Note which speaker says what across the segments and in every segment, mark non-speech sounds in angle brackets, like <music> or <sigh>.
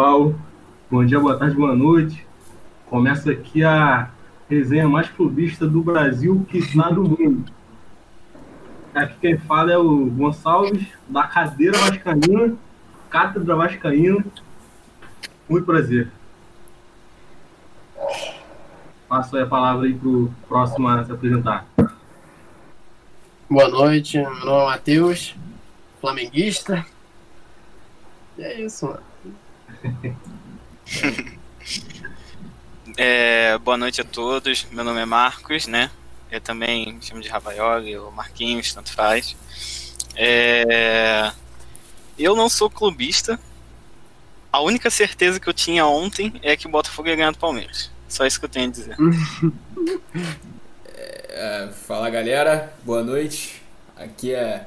Speaker 1: Pessoal, bom dia, boa tarde, boa noite. Começa aqui a resenha mais clubista do Brasil, que está do mundo. Aqui quem fala é o Gonçalves, da cadeira vascaína, cátedra vascaína. Muito prazer. Passo a palavra aí para o próximo a se apresentar.
Speaker 2: Boa noite, meu nome é Matheus, flamenguista. E é isso, mano.
Speaker 3: É, boa noite a todos. Meu nome é Marcos, né? Eu também chamo de Ravaioli ou Marquinhos, tanto faz. É, eu não sou clubista. A única certeza que eu tinha ontem é que o Botafogo ia ganhar do Palmeiras. Só isso que eu tenho a dizer. <laughs>
Speaker 4: É, fala galera, boa noite. Aqui é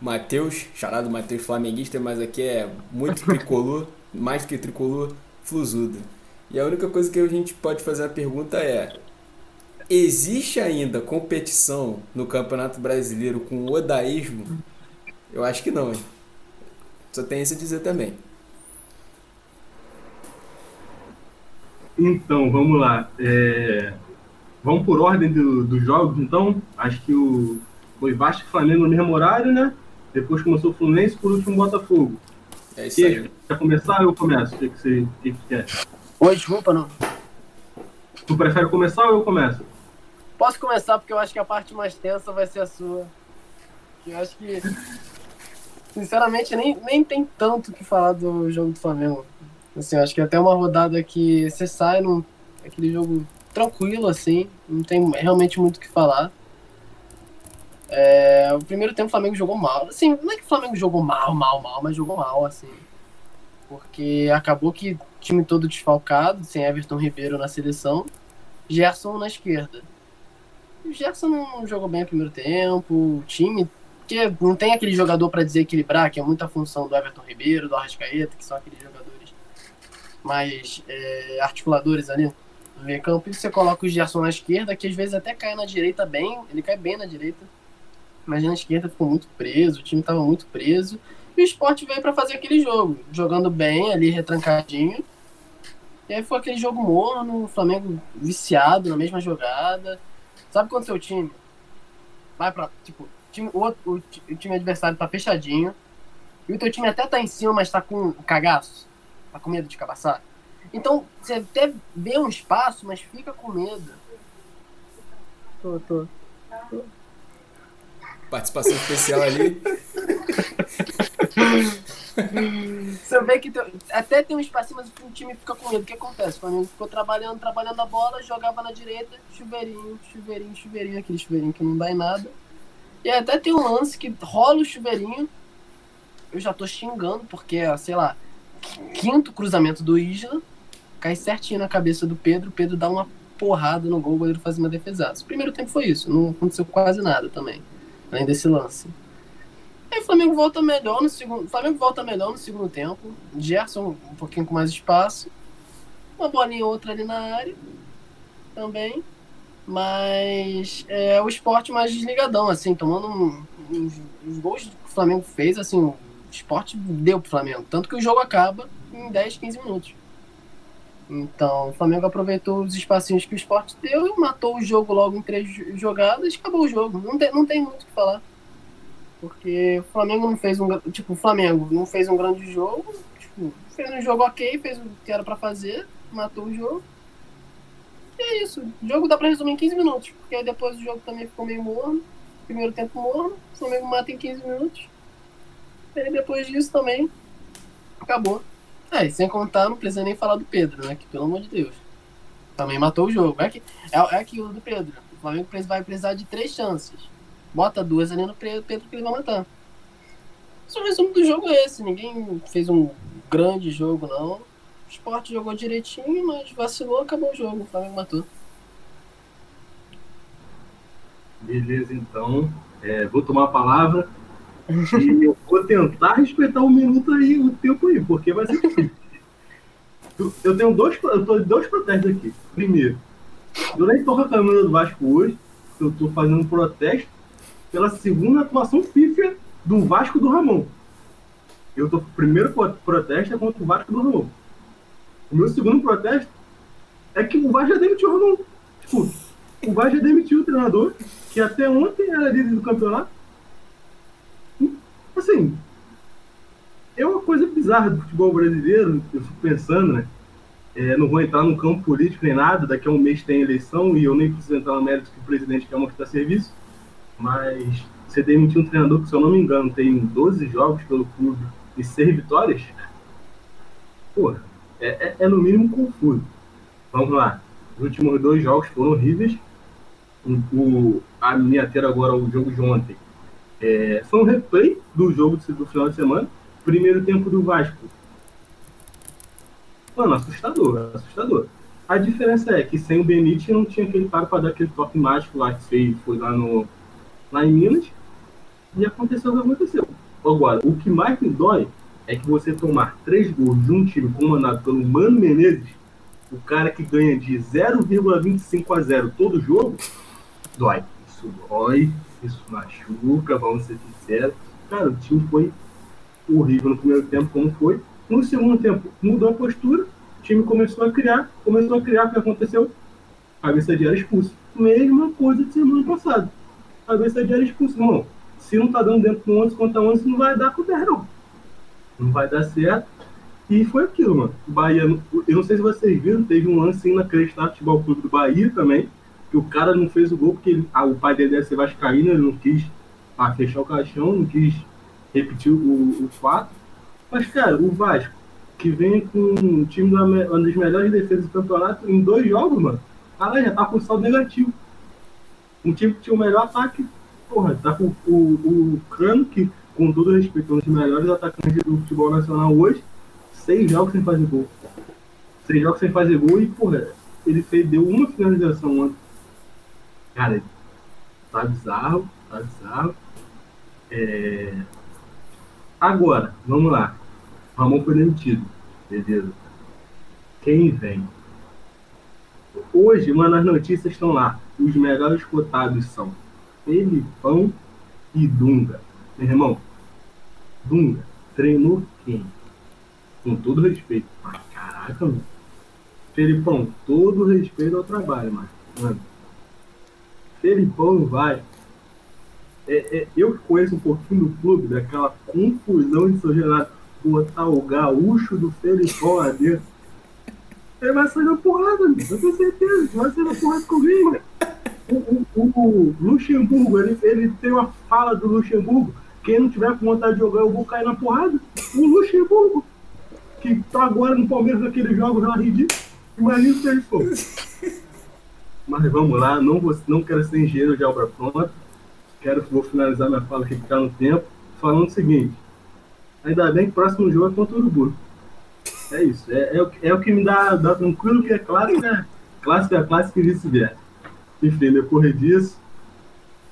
Speaker 4: Matheus, charado Matheus Flamenguista, mas aqui é muito <laughs> tricolor, mais que tricolor, flusudo. E a única coisa que a gente pode fazer a pergunta é: existe ainda competição no Campeonato Brasileiro com o odaísmo? Eu acho que não. Hein? Só tem isso a dizer também.
Speaker 1: Então, vamos lá. É... Vamos por ordem dos do jogos, então. Acho que o foi Vasco e Flamengo no mesmo horário, né? Depois começou o Fluminense, por último Botafogo.
Speaker 4: É isso aí.
Speaker 1: Quer começar ou eu começo? O que, que você que que quer?
Speaker 2: Oi, desculpa, não.
Speaker 1: Tu prefere começar ou eu começo?
Speaker 2: Posso começar porque eu acho que a parte mais tensa vai ser a sua. Eu acho que, sinceramente, nem, nem tem tanto o que falar do jogo do Flamengo. Assim, eu acho que até uma rodada que você sai num aquele jogo tranquilo, assim, não tem realmente muito o que falar. É, o primeiro tempo o Flamengo jogou mal. Assim, não é que o Flamengo jogou mal, mal, mal, mas jogou mal, assim. Porque acabou que time todo desfalcado, sem Everton Ribeiro na seleção, Gerson na esquerda. O Gerson não jogou bem o primeiro tempo, o time. Porque não tem aquele jogador para desequilibrar, que é muita função do Everton Ribeiro, do Arrascaeta, que são aqueles jogadores mais é, articuladores ali no meio campo. E você coloca o Gerson na esquerda, que às vezes até cai na direita bem, ele cai bem na direita mas na esquerda ficou muito preso, o time estava muito preso. E o esporte veio para fazer aquele jogo, jogando bem ali, retrancadinho. E aí foi aquele jogo morno, o Flamengo viciado na mesma jogada. Sabe quando seu time vai para tipo, time, o, o, o, time adversário tá fechadinho, e o teu time até tá em cima, mas tá com cagaço, tá com medo de cabaçar? Então, você até vê um espaço, mas fica com medo. Tô, tô. tô
Speaker 4: participação especial ali.
Speaker 2: Você vê que tem, até tem um espacinho, mas o time fica com medo. O que acontece? O Flamengo ficou trabalhando, trabalhando a bola, jogava na direita, chuveirinho, chuveirinho, chuveirinho, aquele chuveirinho que não dá em nada. E até tem um lance que rola o chuveirinho. Eu já tô xingando, porque é, sei lá, quinto cruzamento do Isla, cai certinho na cabeça do Pedro, o Pedro dá uma porrada no gol, o goleiro faz uma defesa. O primeiro tempo foi isso, não aconteceu quase nada também além desse lance. Aí o Flamengo volta melhor no segundo. Flamengo volta melhor no segundo tempo. Gerson um pouquinho com mais espaço. Uma bolinha outra ali na área. Também. Mas é o esporte mais desligadão, assim, tomando um, uns, os gols que o Flamengo fez, assim, o esporte deu pro Flamengo. Tanto que o jogo acaba em 10, 15 minutos. Então, o Flamengo aproveitou os espacinhos que o esporte deu e matou o jogo logo em três jogadas e acabou o jogo. Não tem, não tem muito o que falar. Porque o Flamengo não fez um. Tipo, o Flamengo não fez um grande jogo. Tipo, fez um jogo ok, fez o que era pra fazer, matou o jogo. E é isso. O jogo dá pra resumir em 15 minutos. Porque aí depois o jogo também ficou meio morno. Primeiro tempo morno. O Flamengo mata em 15 minutos. E depois disso também acabou. É, sem contar, não precisa nem falar do Pedro, né? Que pelo amor de Deus. Também matou o jogo. É, que, é, é aquilo do Pedro. O Flamengo vai precisar de três chances. Bota duas ali no Pedro que ele vai matar. Só o resumo do jogo é esse. Ninguém fez um grande jogo, não. O Sport jogou direitinho, mas vacilou, acabou o jogo. O Flamengo matou.
Speaker 1: Beleza, então. É, vou tomar a palavra. Eu vou tentar respeitar um minuto aí, o tempo aí, porque vai ser difícil. Eu tenho dois, eu tô dois protestos aqui. Primeiro, eu nem tô reclamando do Vasco hoje, eu tô fazendo um protesto pela segunda atuação pífia do Vasco do Ramon. Eu tô, o primeiro protesto é contra o Vasco do Ramon. O meu segundo protesto é que o Vasco já demitiu o Ramon. Tipo, o Vasco já demitiu o treinador, que até ontem era líder do campeonato. Assim, é uma coisa bizarra do futebol brasileiro, eu fico pensando, né? É, não vou entrar no campo político nem nada, daqui a um mês tem eleição e eu nem preciso entrar no mérito que o presidente quer mostrar serviço, mas você demitiu um treinador que, se eu não me engano, tem 12 jogos pelo clube e 6 vitórias, pô, é, é, é, no mínimo confuso. Vamos lá, os últimos dois jogos foram horríveis, o, a minha agora o jogo de ontem é, foi um replay do jogo do final de semana, primeiro tempo do Vasco Mano, assustador, assustador. A diferença é que sem o Benítez não tinha aquele cara para dar aquele toque mágico lá que fez, foi lá, no, lá em Minas. E aconteceu o que aconteceu. Agora, o que mais me dói é que você tomar três gols de um time comandado pelo Mano Menezes, o cara que ganha de 0,25 a 0 todo jogo, dói. Isso dói, isso machuca, vamos ser sinceros. Cara, o time foi horrível no primeiro tempo, como foi. No segundo tempo, mudou a postura, o time começou a criar, começou a criar, o que aconteceu? Cabeça de era expulso. Mesma coisa de semana passada. Cabeça de era expulso. Irmão, se não tá dando dentro do 11 contra 11, não vai dar com o não. Não vai dar certo. E foi aquilo, mano. O Bahia, eu não sei se vocês viram, teve um lance inacreditável futebol clube do Bahia também, que o cara não fez o gol porque ah, o pai dele deve ser vascaíno, ele não quis ah, fechar o caixão, não quis repetir o, o fato. Mas, cara, o Vasco, que vem com um time da, uma das melhores defesas do campeonato em dois jogos, mano, cara, já tá com saldo negativo. Um time que tinha o melhor ataque, porra, tá com o, o Cano, que, com todo respeito, é um dos melhores atacantes do futebol nacional hoje, seis jogos sem fazer gol. Seis jogos sem fazer gol e, porra, ele fez, deu uma finalização ontem. Cara, tá bizarro, tá bizarro. É... Agora, vamos lá. Ramon foi demitido. Beleza. Quem vem? Hoje, mano, as notícias estão lá. Os melhores cotados são Felipão e Dunga. Meu irmão, Dunga treinou quem? Com todo respeito. Ah, caraca, mano. Felipão, todo respeito ao trabalho, mano. mano. Felipão vai é, é, eu conheço um pouquinho do clube, daquela confusão de São Renato, botar o gaúcho do Felipão lá dentro. Ele vai sair na porrada, eu tenho certeza vai sair na porrada comigo. O, o, o, Luxemburgo, ele, ele tem uma fala do Luxemburgo. Quem não tiver com vontade de jogar, eu vou cair na porrada. O Luxemburgo, que tá agora no Palmeiras naqueles jogos lá ridículos. Imagina ele for. Mas vamos lá, não, vou, não quero ser engenheiro de obra pronta quero, vou finalizar minha fala aqui, ficar no tempo, falando o seguinte. Ainda bem que o próximo jogo é contra o Urubu. É isso. É, é, é, o que me dá, dá tranquilo, que é clássico, é clássico é clássico e vice-versa. Enfim, depois disso,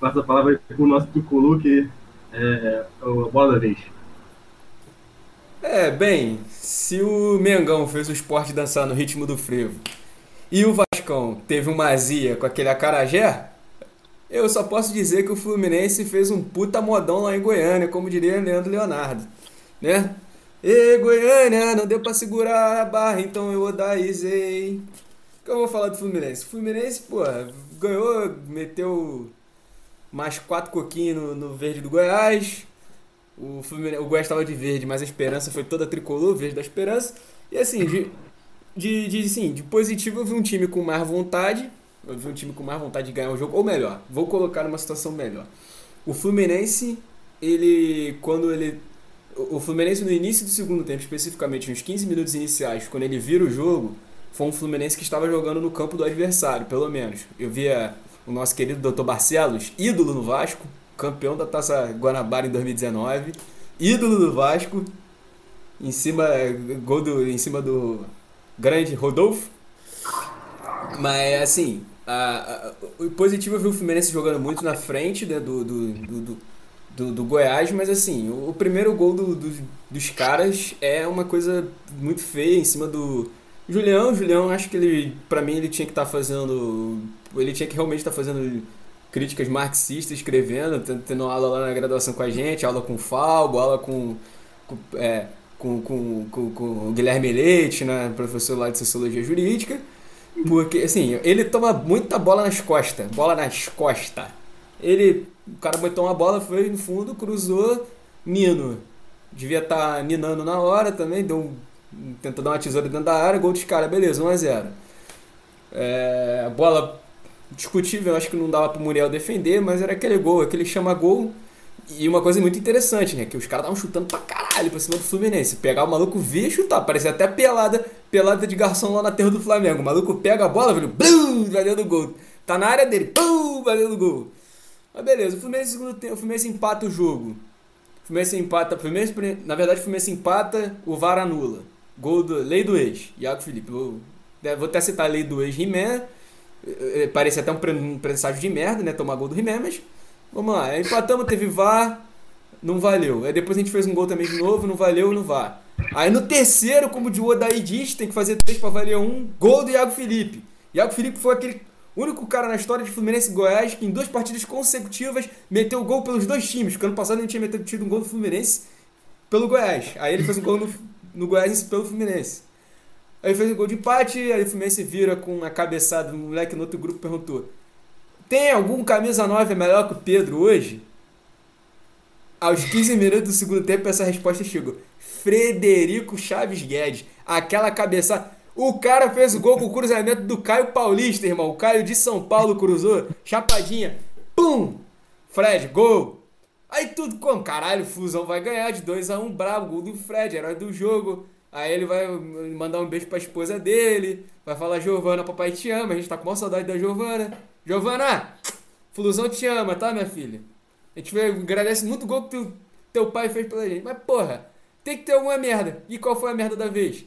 Speaker 1: passo a palavra para o nosso tricolor, que é, é a bola da vez.
Speaker 4: É, bem, se o Mengão fez o esporte dançar no ritmo do frevo e o Vascão teve uma azia com aquele acarajé, eu só posso dizer que o Fluminense fez um puta modão lá em Goiânia, como diria Leandro Leonardo, né? E Goiânia, não deu pra segurar a barra, então eu odaizei. O que eu vou falar do Fluminense? O Fluminense, pô, ganhou, meteu mais quatro coquinhos no, no verde do Goiás. O, Fluminense, o Goiás estava de verde, mas a esperança foi toda tricolor, verde da esperança. E assim, de, de, assim, de positivo eu vi um time com mais vontade, eu vi um time com mais vontade de ganhar o jogo, ou melhor, vou colocar numa situação melhor. O Fluminense, ele quando ele o Fluminense no início do segundo tempo, especificamente nos 15 minutos iniciais, quando ele vira o jogo, foi um Fluminense que estava jogando no campo do adversário, pelo menos. Eu via o nosso querido Dr. Barcelos, ídolo no Vasco, campeão da Taça Guanabara em 2019, ídolo do Vasco, em cima gol do, em cima do grande Rodolfo. Mas assim, a, a, o positivo é ver o Fluminense jogando muito na frente né, do, do, do, do, do Goiás, mas assim, o, o primeiro gol do, do, dos caras é uma coisa muito feia em cima do Julião. Julião, acho que ele, para mim, ele tinha que estar tá fazendo. Ele tinha que realmente estar tá fazendo críticas marxistas, escrevendo, tendo aula lá na graduação com a gente, aula com o Falbo, aula com com, é, com, com, com, com o Guilherme Leite, né, professor lá de Sociologia Jurídica, porque, assim, ele toma muita bola nas costas, bola nas costas. Ele, o cara botou uma bola, foi no fundo, cruzou, Nino. Devia estar tá ninando na hora também, deu tentou dar uma tesoura dentro da área, gol dos caras, beleza, 1x0. É, bola discutível, acho que não dava pro Muriel defender, mas era aquele gol, aquele chama-gol. E uma coisa muito interessante, né? Que os caras estavam chutando pra caralho pra cima do Fluminense. Pegar o maluco via chutar, parecia até pelada, pelada de garçom lá na terra do Flamengo. O maluco pega a bola, velho, blum, vai dentro do gol. Tá na área dele, pum, vai dentro do gol. Mas beleza, o Fluminense, segundo tempo, o Fluminense empata o jogo. O Fluminense empata, o Fluminense, na verdade o Fluminense empata, o VAR anula. Gol do, lei do ex, Iago Felipe. Vou, vou até citar a lei do ex Rimé. É, parece até um presságio de merda, né? Tomar gol do Rimé, mas vamos lá. Empatamos, teve VAR, não valeu. Aí depois a gente fez um gol também de novo, não valeu, não VAR. Aí no terceiro, como o Diogo daí diz, tem que fazer três para valer um, gol do Iago Felipe. Iago Felipe foi aquele único cara na história de Fluminense e Goiás que em duas partidas consecutivas meteu gol pelos dois times. Porque ano passado a gente tinha metido tido um gol do Fluminense pelo Goiás. Aí ele fez um gol no, no Goiás pelo Fluminense. Aí fez um gol de empate, aí o Fluminense vira com a cabeçada, um moleque no outro grupo perguntou: Tem algum camisa 9 melhor que o Pedro hoje? Aos 15 minutos do segundo tempo, essa resposta chegou. Frederico Chaves Guedes. Aquela cabeçada. O cara fez o gol com o cruzamento do Caio Paulista, irmão. O Caio de São Paulo cruzou. Chapadinha. Pum! Fred, gol. Aí tudo como? Caralho, o Fusão vai ganhar de 2x1. Um, bravo, gol do Fred, herói do jogo. Aí ele vai mandar um beijo pra esposa dele, vai falar, Giovana, papai te ama, a gente tá com maior saudade da Giovana. Giovana, Flusão te ama, tá, minha filha? A gente agradece muito o gol que teu, teu pai fez pela gente. Mas, porra, tem que ter alguma merda. E qual foi a merda da vez?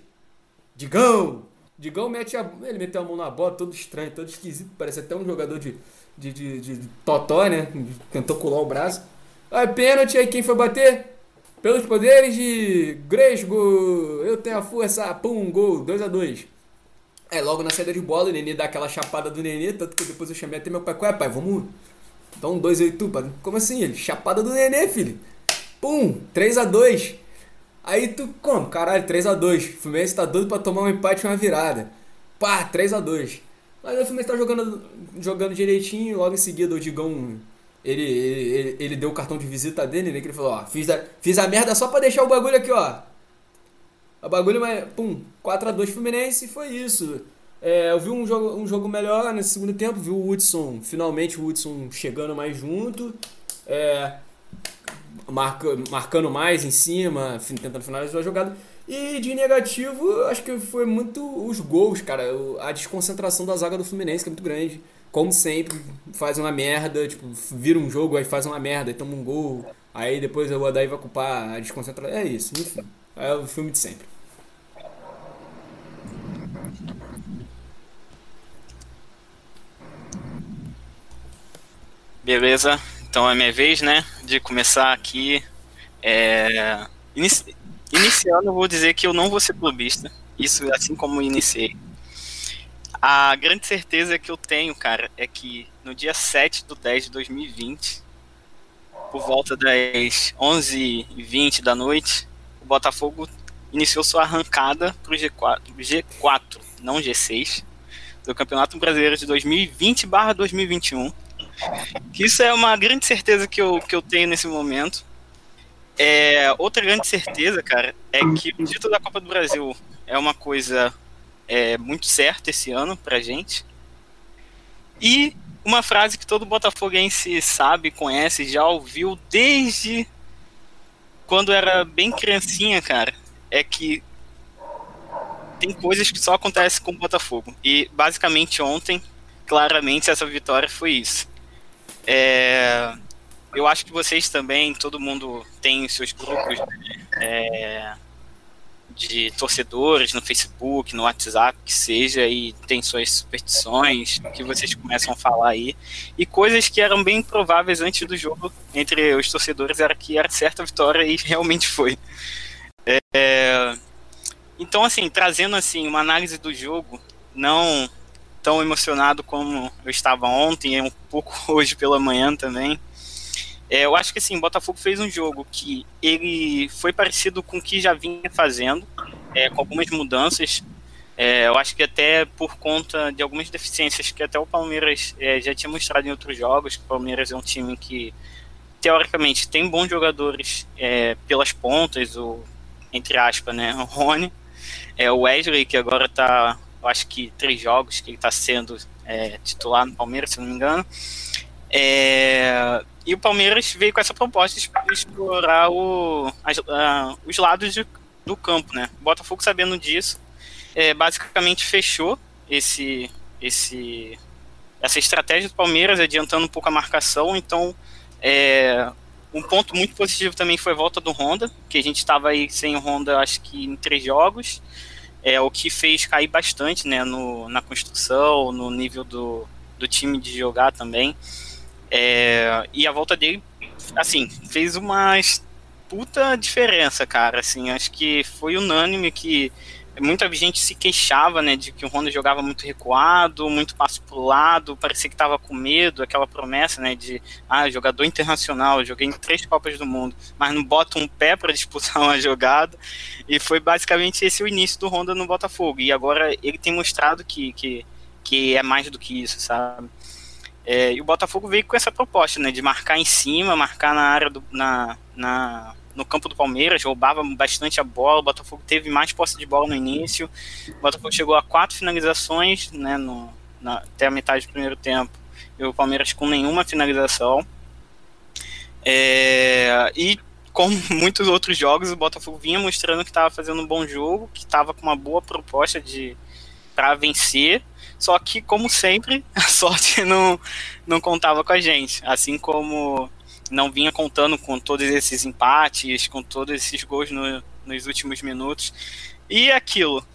Speaker 4: Digão! Digão mete a, ele meteu a mão na bola, todo estranho, todo esquisito. Parece até um jogador de, de, de, de, de totó, né? Tentou colar o braço. Aí, pênalti, aí quem foi bater? Pelos poderes de Gresgo, eu tenho a força, pum, gol, 2 a 2 É, logo na saída de bola, o Nenê dá aquela chapada do Nenê, tanto que depois eu chamei até meu pai, qual é, pai, vamos dar um 2 aí tu, pai. Como assim, ele? Chapada do Nenê, filho. Pum, 3 a 2 Aí tu, como? Caralho, 3 a 2 O Fluminense tá doido pra tomar um empate e uma virada. Pá, 3 a 2 Mas o Fluminense tá jogando, jogando direitinho, logo em seguida o Digão ele, ele, ele, deu o cartão de visita dele, né? Que ele falou, ó, fiz a, fiz a merda só pra deixar o bagulho aqui, ó. O bagulho, mas, pum, 4x2 Fluminense e foi isso. É, eu vi um jogo, um jogo melhor nesse segundo tempo, vi o Hudson, finalmente o Hudson chegando mais junto, é, marca, marcando mais em cima, tentando finalizar a jogada. E de negativo, acho que foi muito os gols, cara, a desconcentração da zaga do Fluminense, que é muito grande como sempre, faz uma merda, tipo, vira um jogo, aí faz uma merda, e toma um gol, aí depois o Adair vai culpar a desconcentração. É isso, enfim. É o filme de sempre.
Speaker 3: Beleza, então é minha vez, né, de começar aqui. É... Inici... Iniciando, vou dizer que eu não vou ser clubista. Isso assim como iniciei. A grande certeza que eu tenho, cara, é que no dia 7 do 10 de 2020, por volta das 11h20 da noite, o Botafogo iniciou sua arrancada para o G4, G4, não G6, do Campeonato Brasileiro de 2020/2021. Que isso é uma grande certeza que eu, que eu tenho nesse momento. É, outra grande certeza, cara, é que o título da Copa do Brasil é uma coisa é, muito certo esse ano pra gente. E uma frase que todo botafoguense sabe, conhece, já ouviu desde quando era bem criancinha, cara, é que tem coisas que só acontecem com o Botafogo. E basicamente ontem, claramente, essa vitória foi isso. É, eu acho que vocês também, todo mundo tem seus grupos é, de torcedores no Facebook, no WhatsApp, que seja, e tem suas superstições que vocês começam a falar aí. E coisas que eram bem prováveis antes do jogo entre os torcedores era que era certa vitória e <laughs> realmente foi. É, então, assim, trazendo assim uma análise do jogo, não tão emocionado como eu estava ontem, e um pouco <laughs> hoje pela manhã também. É, eu acho que assim, o Botafogo fez um jogo que ele foi parecido com o que já vinha fazendo, é, com algumas mudanças. É, eu acho que até por conta de algumas deficiências que até o Palmeiras é, já tinha mostrado em outros jogos, que o Palmeiras é um time que teoricamente tem bons jogadores é, pelas pontas, o entre aspas, né, o Rony, é o Wesley que agora está, eu acho que três jogos que ele está sendo é, titular no Palmeiras, se não me engano. É, e o Palmeiras veio com essa proposta de explorar o, as, uh, os lados de, do campo, né? O Botafogo, sabendo disso, é, basicamente fechou esse, esse, essa estratégia do Palmeiras, adiantando um pouco a marcação. Então, é, um ponto muito positivo também foi a volta do Honda, que a gente estava aí sem o Honda, acho que em três jogos. É o que fez cair bastante, né, no, na construção, no nível do, do time de jogar também. É, e a volta dele, assim, fez uma puta diferença, cara. Assim, acho que foi unânime que muita gente se queixava, né, de que o Honda jogava muito recuado, muito passo pro lado, parecia que tava com medo, aquela promessa, né, de, ah, jogador internacional, joguei em três Copas do Mundo, mas não bota um pé para <laughs> disputar uma jogada, e foi basicamente esse o início do Honda no Botafogo, e agora ele tem mostrado que, que, que é mais do que isso, sabe? É, e o Botafogo veio com essa proposta, né, de marcar em cima, marcar na área do, na, na, no campo do Palmeiras, roubava bastante a bola, o Botafogo teve mais posse de bola no início, o Botafogo chegou a quatro finalizações, né, no, na, até a metade do primeiro tempo, e o Palmeiras com nenhuma finalização. É, e como <laughs> muitos outros jogos, o Botafogo vinha mostrando que estava fazendo um bom jogo, que estava com uma boa proposta de para vencer, só que, como sempre, <laughs> a sorte não, não contava com a gente. Assim como não vinha contando com todos esses empates, com todos esses gols no, nos últimos minutos. E aquilo,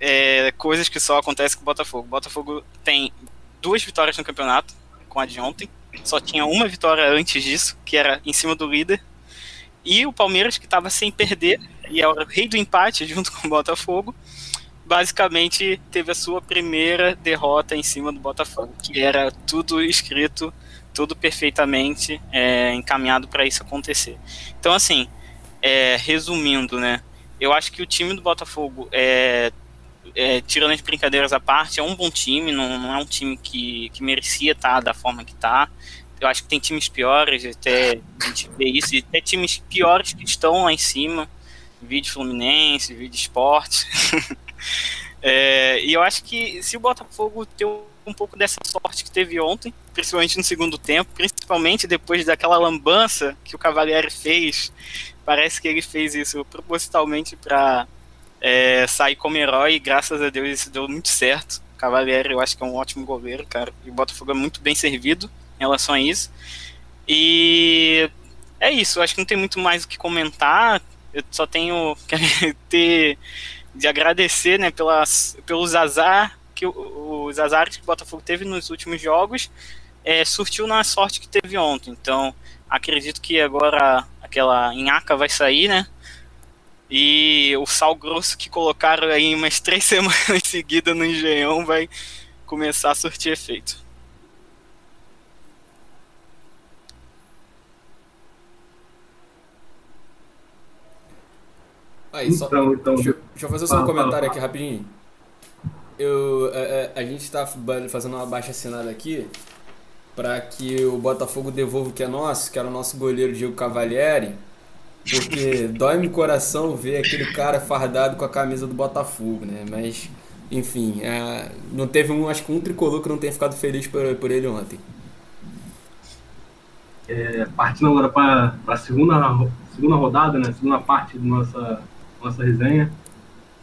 Speaker 3: é, coisas que só acontecem com o Botafogo. O Botafogo tem duas vitórias no campeonato, com a de ontem. Só tinha uma vitória antes disso, que era em cima do líder. E o Palmeiras, que estava sem perder, e era o rei do empate <laughs> junto com o Botafogo basicamente teve a sua primeira derrota em cima do Botafogo, que era tudo escrito, tudo perfeitamente é, encaminhado para isso acontecer. Então, assim, é, resumindo, né? Eu acho que o time do Botafogo, é, é, tirando as brincadeiras à parte, é um bom time, não, não é um time que, que merecia estar da forma que está. Eu acho que tem times piores, até a gente vê isso, e até times piores que estão lá em cima. Vídeo Fluminense, vídeo Esporte. <laughs> É, e eu acho que se o Botafogo ter um pouco dessa sorte que teve ontem, principalmente no segundo tempo, principalmente depois daquela lambança que o Cavalieri fez, parece que ele fez isso propositalmente para é, sair como herói, e graças a Deus isso deu muito certo. O Cavalieri eu acho que é um ótimo goleiro, cara, e o Botafogo é muito bem servido em relação a isso. E é isso, acho que não tem muito mais o que comentar, eu só tenho <laughs> que ter de agradecer né, pelas, pelos azar que os azares que o Botafogo teve nos últimos jogos é, surtiu na sorte que teve ontem. Então, acredito que agora aquela Inhaca vai sair, né? E o sal grosso que colocaram aí umas <laughs> três semanas seguidas no Engenhão vai começar a surtir efeito.
Speaker 4: Aí, só, então, então, deixa, deixa eu fazer só um comentário aqui rapidinho. Eu, a, é, é, a, gente tá fazendo uma baixa assinada aqui para que o Botafogo devolva o que é nosso, que era o nosso goleiro Diego Cavalieri, porque <laughs> dói no coração ver aquele cara fardado com a camisa do Botafogo, né? Mas, enfim, é, não teve um, acho que um tricolor que não tenha ficado feliz por, por ele ontem.
Speaker 1: É, partindo agora para a segunda, segunda rodada, né? Segunda parte da nossa nossa resenha.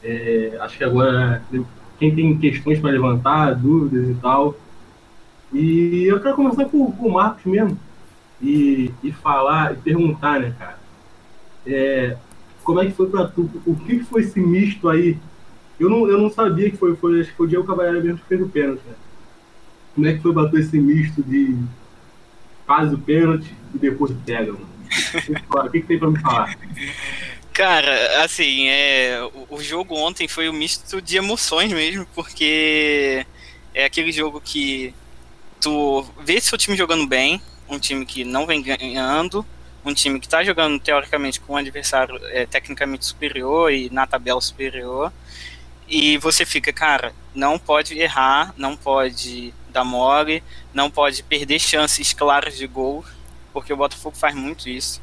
Speaker 1: É, acho que agora quem tem questões para levantar, dúvidas e tal. E eu quero começar com, com o Marcos mesmo. E, e falar e perguntar, né, cara? É, como é que foi para tu? O que foi esse misto aí? Eu não, eu não sabia que foi, foi, acho que foi o Diego Cavalheiro mesmo que fez o pênalti. Né? Como é que foi bater esse misto de faz o pênalti e depois pega, mano? O que, que tem para me falar?
Speaker 3: Cara, assim, é, o, o, jogo ontem foi um misto de emoções mesmo, porque é aquele jogo que tu vê seu time jogando bem, um time que não vem ganhando, um time que está jogando teoricamente com um adversário é, tecnicamente superior e na tabela superior, e você fica, cara, não pode errar, não pode dar mole, não pode perder chances claras de gol, porque o Botafogo faz muito isso.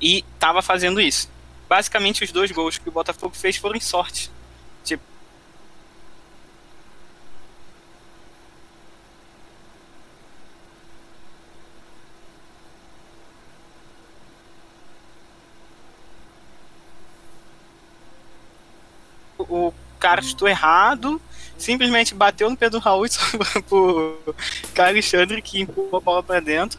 Speaker 3: E estava fazendo isso. Basicamente, os dois gols que o Botafogo fez foram sorte. Tipo, o cara estou errado, simplesmente bateu no pé do Raul <laughs> pro Alexandre que empurrou a bola para dentro.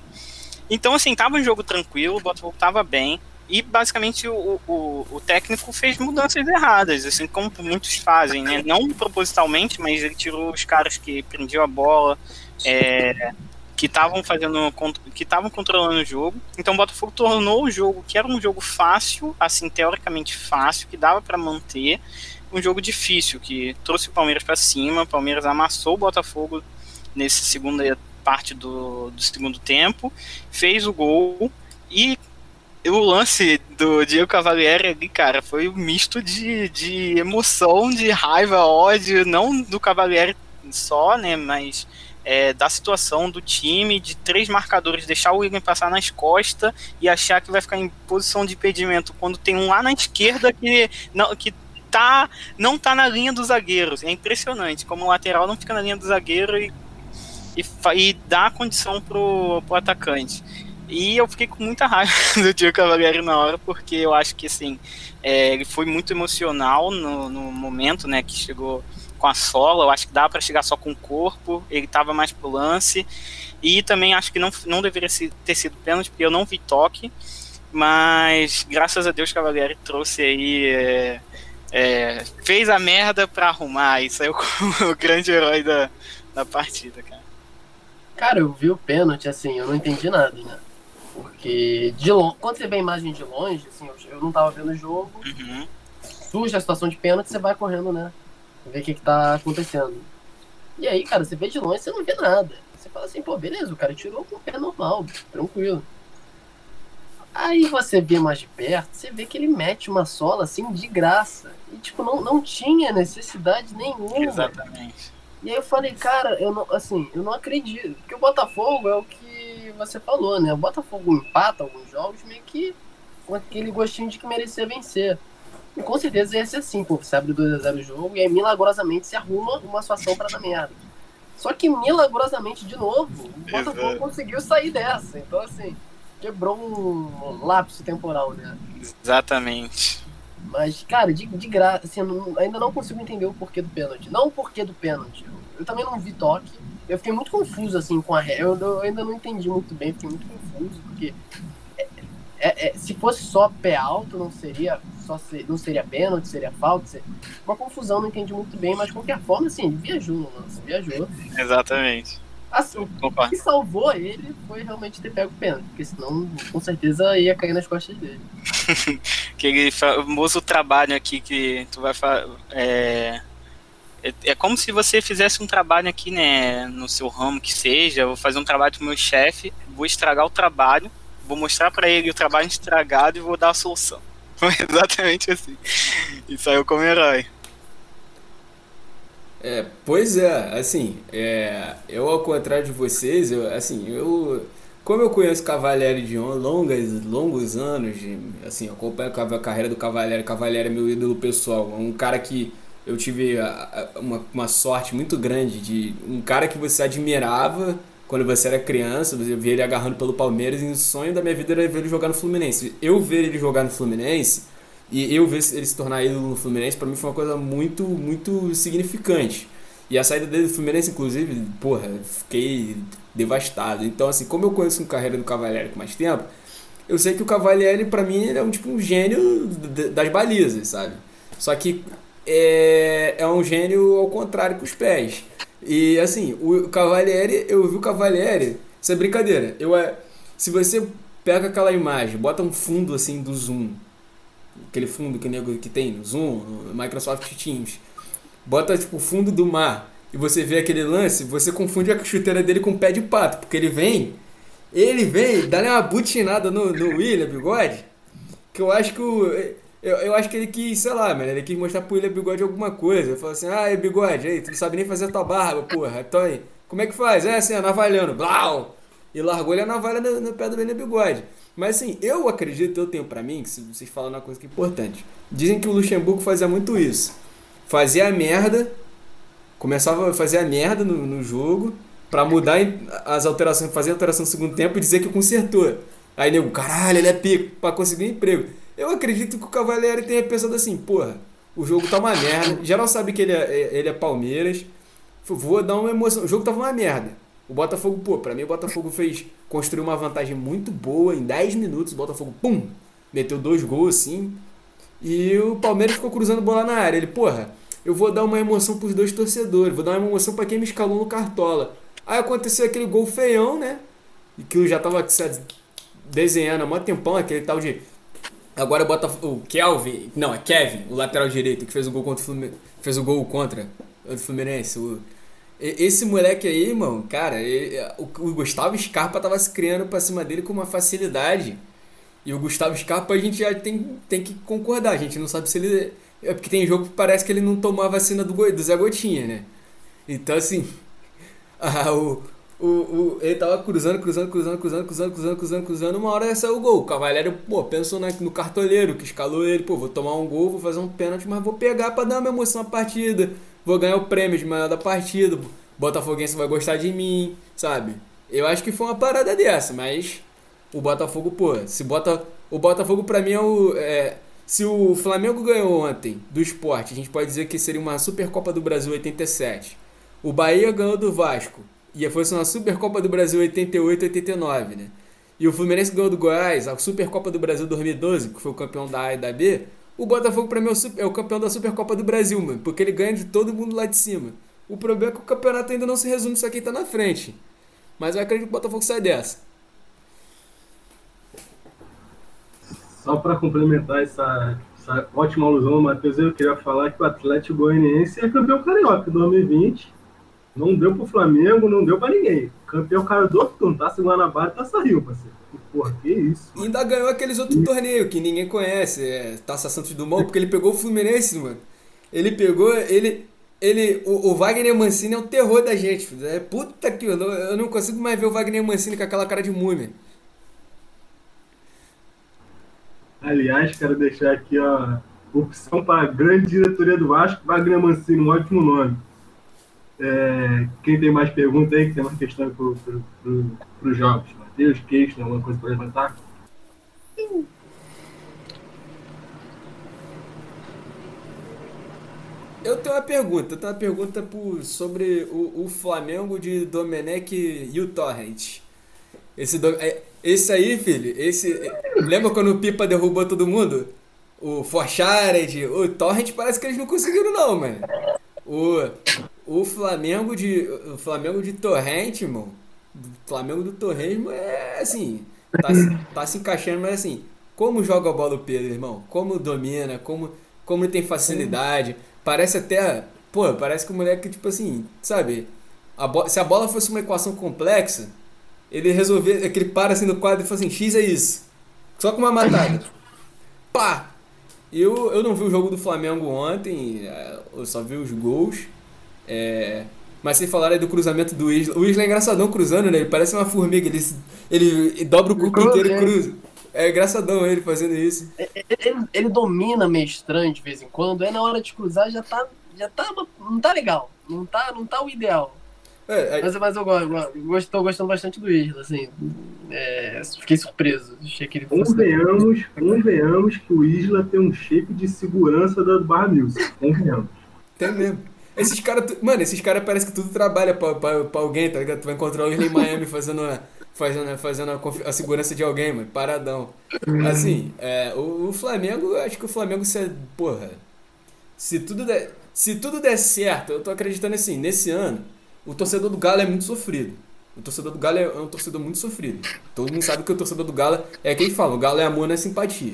Speaker 3: Então, assim, tava um jogo tranquilo, o Botafogo tava bem. E basicamente o, o, o, técnico fez mudanças erradas, assim como muitos fazem, né? Não propositalmente, mas ele tirou os caras que prendiam a bola, é, que estavam fazendo, que estavam controlando o jogo. Então o Botafogo tornou o jogo que era um jogo fácil, assim teoricamente fácil, que dava para manter, um jogo difícil que trouxe o Palmeiras para cima. O Palmeiras amassou o Botafogo nessa segunda parte do, do segundo tempo, fez o gol e o lance do Diego Cavalieri ali, cara, foi um misto de, de emoção, de raiva, ódio, não do Cavalieri só, né, mas é, da situação do time, de três marcadores, deixar o William passar nas costas e achar que vai ficar em posição de impedimento, quando tem um lá na esquerda que não, que tá, não tá na linha dos zagueiros. É impressionante como o lateral não fica na linha do zagueiro e, e, e dá condição pro, pro atacante. E eu fiquei com muita raiva <laughs> do Diego Cavalieri na hora, porque eu acho que assim, é, ele foi muito emocional no, no, momento, né, que chegou com a sola. Eu acho que dá para chegar só com o corpo, ele estava mais pro lance. E também acho que não, não deveria ter sido pênalti, porque eu não vi toque. Mas graças a Deus, Cavalieri trouxe aí. É, é, fez a merda pra arrumar e saiu como <laughs> o grande herói da, da partida, cara.
Speaker 2: Cara, eu vi o pênalti, assim, eu não entendi nada, né? Porque de longe, quando você vê a imagem de longe, assim, eu, eu não tava vendo o jogo, uhum. surge a situação de pênalti, você vai correndo, né? Ver o que, que tá acontecendo. E aí, cara, você vê de longe, você não vê nada. Você fala assim, pô, beleza, o cara tirou com o pé normal, tranquilo. Aí você vê mais de perto, você vê que ele mete uma sola assim de graça. E tipo, não, não tinha necessidade nenhuma.
Speaker 3: Exatamente.
Speaker 2: E aí eu falei, cara, eu não, assim, eu não acredito. Porque o Botafogo é o que você falou, né? O Botafogo empata alguns jogos meio que com aquele gostinho de que merecia vencer. E com certeza ia ser assim, pô. Você abre 2x0 o jogo e aí milagrosamente se arruma uma situação para dar merda. Só que milagrosamente, de novo, o Botafogo Exato. conseguiu sair dessa. Então, assim, quebrou um lapso temporal, né?
Speaker 3: Exatamente.
Speaker 2: Mas, cara, de, de graça, assim, não, ainda não consigo entender o porquê do pênalti. Não o porquê do pênalti. Eu, eu também não vi toque eu fiquei muito confuso assim com a regra. Eu, eu, ainda não entendi muito bem, fiquei muito confuso, porque é, é, é, se fosse só pé alto, não seria só ser, não seria pênalti, seria falta, seria... uma confusão, não entendi muito bem, mas de qualquer forma, assim, viajou no lance, viajou.
Speaker 3: Exatamente.
Speaker 2: Assim, o que salvou ele foi realmente ter pego o pênalti, porque senão com certeza ia cair nas costas dele. <laughs>
Speaker 3: Aquele famoso trabalho aqui que tu vai. É é, é, como se você fizesse um trabalho aqui, né, no seu ramo que seja, vou fazer um trabalho com o meu chefe, vou estragar o trabalho, vou mostrar para ele o trabalho estragado e vou dar a solução. <laughs> Foi exatamente assim. E saiu como herói.
Speaker 4: É, pois é, assim, é, eu ao contrário de vocês, eu, assim, eu como eu conheço Cavalieri de longas, longos anos, de, assim, acompanho a carreira do Cavalieri, Cavalieri é meu ídolo pessoal, um cara que eu tive uma, uma sorte muito grande de um cara que você admirava quando você era criança, você via ele agarrando pelo Palmeiras, e o sonho da minha vida era ver ele jogar no Fluminense. Eu ver ele jogar no Fluminense e eu ver ele se tornar ídolo no Fluminense, para mim foi uma coisa muito, muito significante. E a saída dele do Fluminense, inclusive, porra, fiquei devastado. Então, assim, como eu conheço a carreira do Cavalieri com mais tempo, eu sei que o Cavalieri, para mim, ele é um tipo um gênio das balizas, sabe? Só que é, é um gênio ao contrário com os pés. E assim, o Cavalieri, eu vi o Cavalieri, isso é brincadeira. Eu, é, se você pega aquela imagem, bota um fundo assim do Zoom, aquele fundo que, nego, que tem no Zoom, no Microsoft Teams, bota tipo o fundo do mar e você vê aquele lance, você confunde a chuteira dele com o pé de pato, porque ele vem Ele vem, dá uma butinada no, no William Bigode, que eu acho que o. Eu, eu acho que ele quis, sei lá, mano, ele quis mostrar pro William Bigode alguma coisa. Falou assim, ah, Bigode, aí, tu não sabe nem fazer a tua barba, porra. Então aí, como é que faz? É assim, navalhando, blau! E largou ele a navalha no, no pé do William Bigode. Mas assim, eu acredito, eu tenho pra mim, que vocês falam uma coisa que é importante. Dizem que o Luxemburgo fazia muito isso. Fazia a merda, começava a fazer a merda no, no jogo, pra mudar as alterações, fazer a alteração no segundo tempo e dizer que consertou. Aí nego, caralho, ele é pico, pra conseguir um emprego. Eu acredito que o Cavalieri tenha pensado assim, porra, o jogo tá uma merda, geral sabe que ele é, ele é Palmeiras, vou dar uma emoção, o jogo tava uma merda. O Botafogo, pô, pra mim o Botafogo fez, construiu uma vantagem muito boa, em 10 minutos o Botafogo, pum, meteu dois gols assim, e o Palmeiras ficou cruzando bola na área. Ele, porra, eu vou dar uma emoção pros dois torcedores, vou dar uma emoção para quem me escalou no Cartola. Aí aconteceu aquele gol feião, né? E que eu já tava desenhando há muito tempão, aquele tal de Agora bota o Kelvin, não, é Kevin, o lateral direito, que fez o gol contra o Fluminense, fez o gol contra o Fluminense. O, esse moleque aí, irmão, cara, o, Gustavo Scarpa tava se criando pra cima dele com uma facilidade. E o Gustavo Scarpa a gente já tem, tem que concordar, a gente não sabe se ele. É porque tem jogo que parece que ele não tomou a vacina do, do Zé Gotinha, né? Então assim. <laughs> Ah, o, o, o, ele tava cruzando, cruzando, cruzando, cruzando, cruzando, cruzando, cruzando, cruzando. Uma hora saiu o gol. O Cavaleiro, pô, pensou na, no cartoleiro que escalou ele. Pô, vou tomar um gol, vou fazer um pênalti, mas vou pegar pra dar uma emoção à partida. Vou ganhar o prêmio de maior da partida. Botafoguense vai gostar de mim, sabe? Eu acho que foi uma parada dessa, mas o Botafogo, pô, se bota. O Botafogo pra mim é o. É, se o Flamengo ganhou ontem do esporte, a gente pode dizer que seria uma Supercopa do Brasil 87. O Bahia ganhou do Vasco e foi uma Supercopa do Brasil 88 89, né? E o Fluminense ganhou do Goiás, a Supercopa do Brasil 2012, que foi o campeão da A e da B. O Botafogo, pra mim, é, é o campeão da Supercopa do Brasil, mano, porque ele ganha de todo mundo lá de cima. O problema é que o campeonato ainda não se resume só quem tá na frente. Mas eu acredito que o Botafogo sai dessa.
Speaker 1: Só para complementar essa, essa ótima alusão, Matheus, eu queria falar que o Atlético Goianiense é campeão carioca 2020 não deu pro Flamengo, não deu pra ninguém. Campeão cara do outro turno, Taça Guanabara e Taça Rio, parceiro. Porra, que isso.
Speaker 4: Ainda ganhou aqueles outros torneios que ninguém conhece, é, Taça Santos Dumont, porque ele pegou o Fluminense, mano. Ele pegou, ele, ele, o, o, Wagner Mancini é o terror da gente. É puta que eu não, eu não consigo mais ver o Wagner Mancini com aquela cara de múmia.
Speaker 1: Aliás, quero deixar aqui a opção para a grande diretoria do Vasco, Wagner Mancini, um ótimo nome. É, quem tem mais perguntas aí, que tem mais questão para pro, os jogos? Matheus, queixo, alguma coisa para levantar?
Speaker 4: Eu tenho uma pergunta, eu tenho uma pergunta por, sobre o, o Flamengo de Domenech e o Torrent. Esse, é, esse aí, filho, esse. Lembra quando o Pipa derrubou todo mundo? O Forchared, o Torrent parece que eles não conseguiram não, mano. O, o Flamengo de. O Flamengo de Torrente, irmão. O Flamengo do Torrente é assim. Tá, tá se encaixando, mas assim. Como joga a bola o Pedro, irmão? Como domina, como, como tem facilidade. Parece até. Pô, parece que o moleque, tipo assim, sabe? A se a bola fosse uma equação complexa, ele resolvia. É que ele para assim no quadro e fala assim: X é isso. Só com uma matada. Pá! Eu, eu não vi o jogo do Flamengo ontem, é, eu só vi os gols. É, mas vocês falaram aí do cruzamento do Isla. O Isla é engraçadão cruzando, né? Ele parece uma formiga, ele, ele dobra o corpo inteiro e cruza. É engraçadão ele fazendo isso.
Speaker 2: É, é, ele, ele, domina meio estranho de vez em quando, aí na hora de cruzar já tá. Já tá. Não tá legal. Não tá, não tá o ideal. É, mas, mas eu gosto, tô gostando bastante do Isla, assim. É, fiquei surpreso. Achei que ele
Speaker 1: convenhamos, convenhamos que o Isla tem um shape de segurança da Barra Music. Convenhamos.
Speaker 4: Tem mesmo. Esses caras, mano, esses caras parece que tudo trabalha pra, pra, pra alguém, tá ligado? Tu vai encontrar o em <laughs> Miami fazendo, fazendo, fazendo a, a, segurança de alguém, mano. Paradão. Assim, é, o, o Flamengo, acho que o Flamengo se. Porra. Se tudo der. Se tudo der certo, eu tô acreditando assim, nesse ano o torcedor do Galo é muito sofrido. O torcedor do Galo é um torcedor muito sofrido. Todo mundo sabe que o torcedor do Galo é quem fala, o Galo é amor, não é simpatia.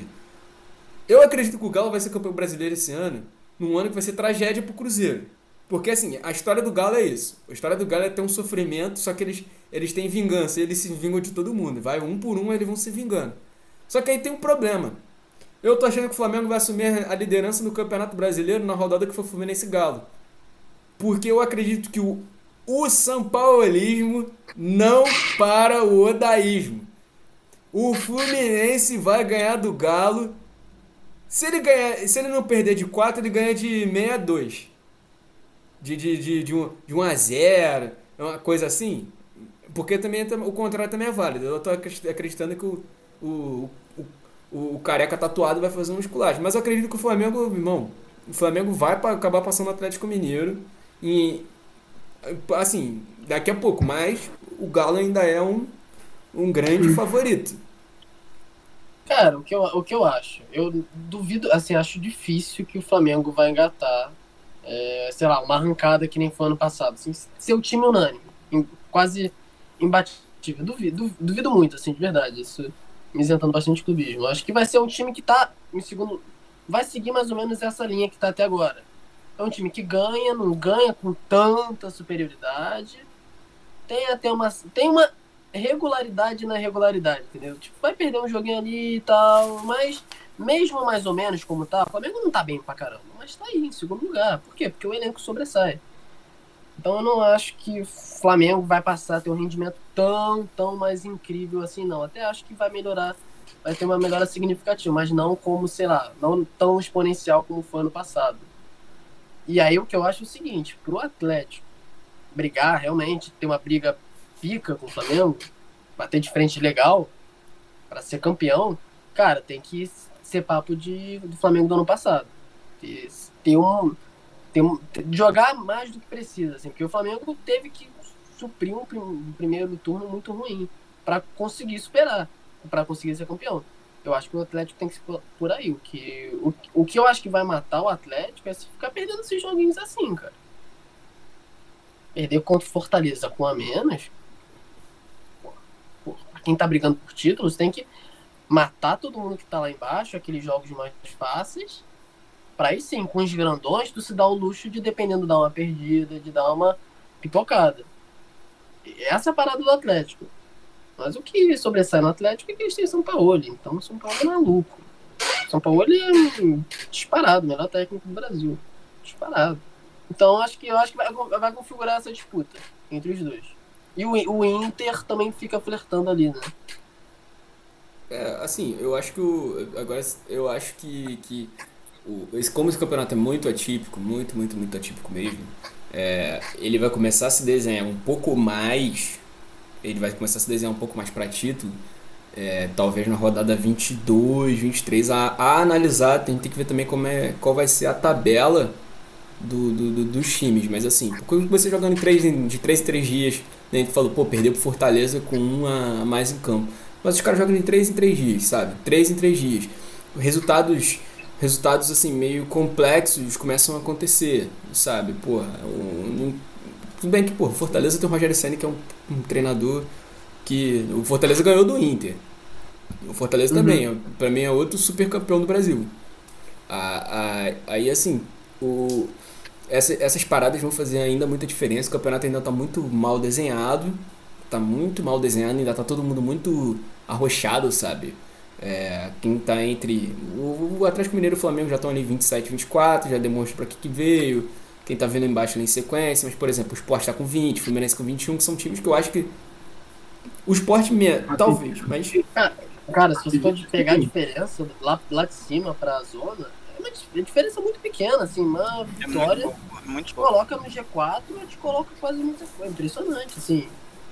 Speaker 4: Eu acredito que o Galo vai ser campeão brasileiro esse ano, num ano que vai ser tragédia pro Cruzeiro. Porque assim, a história do Galo é isso. A história do Galo é ter um sofrimento, só que eles, eles têm vingança, eles se vingam de todo mundo. Vai um por um, eles vão se vingando. Só que aí tem um problema. Eu tô achando que o Flamengo vai assumir a liderança no Campeonato Brasileiro na rodada que for Fluminense Galo. Porque eu acredito que o, o São Paulismo não para o odaísmo. O Fluminense vai ganhar do Galo. Se ele, ganhar, se ele não perder de 4, ele ganha de 62. De, de, de, de, um, de 1 a 0, uma coisa assim. Porque também é o contrário também é válido. Eu tô acreditando que o, o, o, o careca tatuado vai fazer um esculacho. Mas eu acredito que o Flamengo, irmão, o Flamengo vai pra, acabar passando o Atlético Mineiro. E, assim, daqui a pouco. Mas o Galo ainda é um, um grande favorito.
Speaker 2: Cara, o que, eu, o que eu acho? Eu duvido, assim, acho difícil que o Flamengo vai engatar, é, sei lá, uma arrancada que nem foi ano passado. Assim, ser o time unânime, quase imbatível. Duvido, duvido muito, assim, de verdade. Isso me isentando bastante clubismo. Acho que vai ser um time que tá, em segundo, vai seguir mais ou menos essa linha que tá até agora. É um time que ganha, não ganha com tanta superioridade. Tem até uma. Tem uma regularidade na regularidade, entendeu? Tipo, vai perder um joguinho ali e tal, mas mesmo mais ou menos como tá, o Flamengo não tá bem pra caramba, mas tá aí, em segundo lugar. Por quê? Porque o elenco sobressai. Então eu não acho que o Flamengo vai passar a ter um rendimento tão, tão mais incrível assim, não. Até acho que vai melhorar, vai ter uma melhora significativa, mas não como, sei lá, não tão exponencial como foi ano passado. E aí o que eu acho é o seguinte, pro Atlético brigar realmente, ter uma briga pica com o Flamengo, bater de frente legal para ser campeão, cara, tem que ser papo de, do Flamengo do ano passado. Ter, um ter, jogar mais do que precisa, assim, porque o Flamengo teve que suprir um, um primeiro turno muito ruim para conseguir superar, para conseguir ser campeão. Eu acho que o Atlético tem que ser por aí. O que, o, o que eu acho que vai matar o Atlético é se ficar perdendo esses joguinhos assim, cara. Perder contra o Fortaleza com a menos. pra quem tá brigando por títulos, tem que matar todo mundo que tá lá embaixo, aqueles jogos mais fáceis, Pra aí sim, com os grandões, tu se dá o luxo de, dependendo, dar uma perdida, de dar uma pipocada. Essa é a parada do Atlético. Mas o que sobressai no Atlético é que eles têm São Paulo. Então, São Paulo é maluco. São Paulo é disparado, melhor técnico do Brasil. Disparado. Então, acho que, eu acho que vai, vai configurar essa disputa entre os dois. E o, o Inter também fica flertando ali, né?
Speaker 4: É, assim, eu acho que o. Agora, eu acho que, que o, como esse campeonato é muito atípico, muito, muito, muito atípico mesmo, é, ele vai começar a se desenhar um pouco mais, ele vai começar a se desenhar um pouco mais para título, é, talvez na rodada 22, 23, a, a analisar, tem, tem que ver também como é, qual vai ser a tabela do, do, do dos times, mas assim, porque você jogando em três, de 3 em 3 dias, né, a gente falou, pô, perdeu pro Fortaleza com um a mais em campo, mas os caras jogam em 3 em 3 dias, sabe? 3 em 3 dias. Resultados resultados assim meio complexos começam a acontecer, sabe? Porra, um, um, tudo bem que, pô, Fortaleza tem o Rogério Senna que é um, um, treinador que o Fortaleza ganhou do Inter. O Fortaleza uhum. também, para mim é outro super campeão do Brasil. aí assim, o essa, essas paradas vão fazer ainda muita diferença. O campeonato ainda está muito mal desenhado, está muito mal desenhado, ainda está todo mundo muito arrochado, sabe? É, quem está entre. O, o Atlético Mineiro e o Flamengo já estão ali 27, 24, já demonstra para que, que veio. Quem está vendo embaixo ali em sequência, mas por exemplo, o Sport está com 20, o Fluminense com 21, que são times que eu acho que. O Sport, me... talvez, mas.
Speaker 2: Cara, se você for pegar a diferença lá, lá de cima para a zona, é uma diferença muito pequena, assim, uma vitória. É muito, muito coloca no G4 e te coloca quase no É impressionante, assim.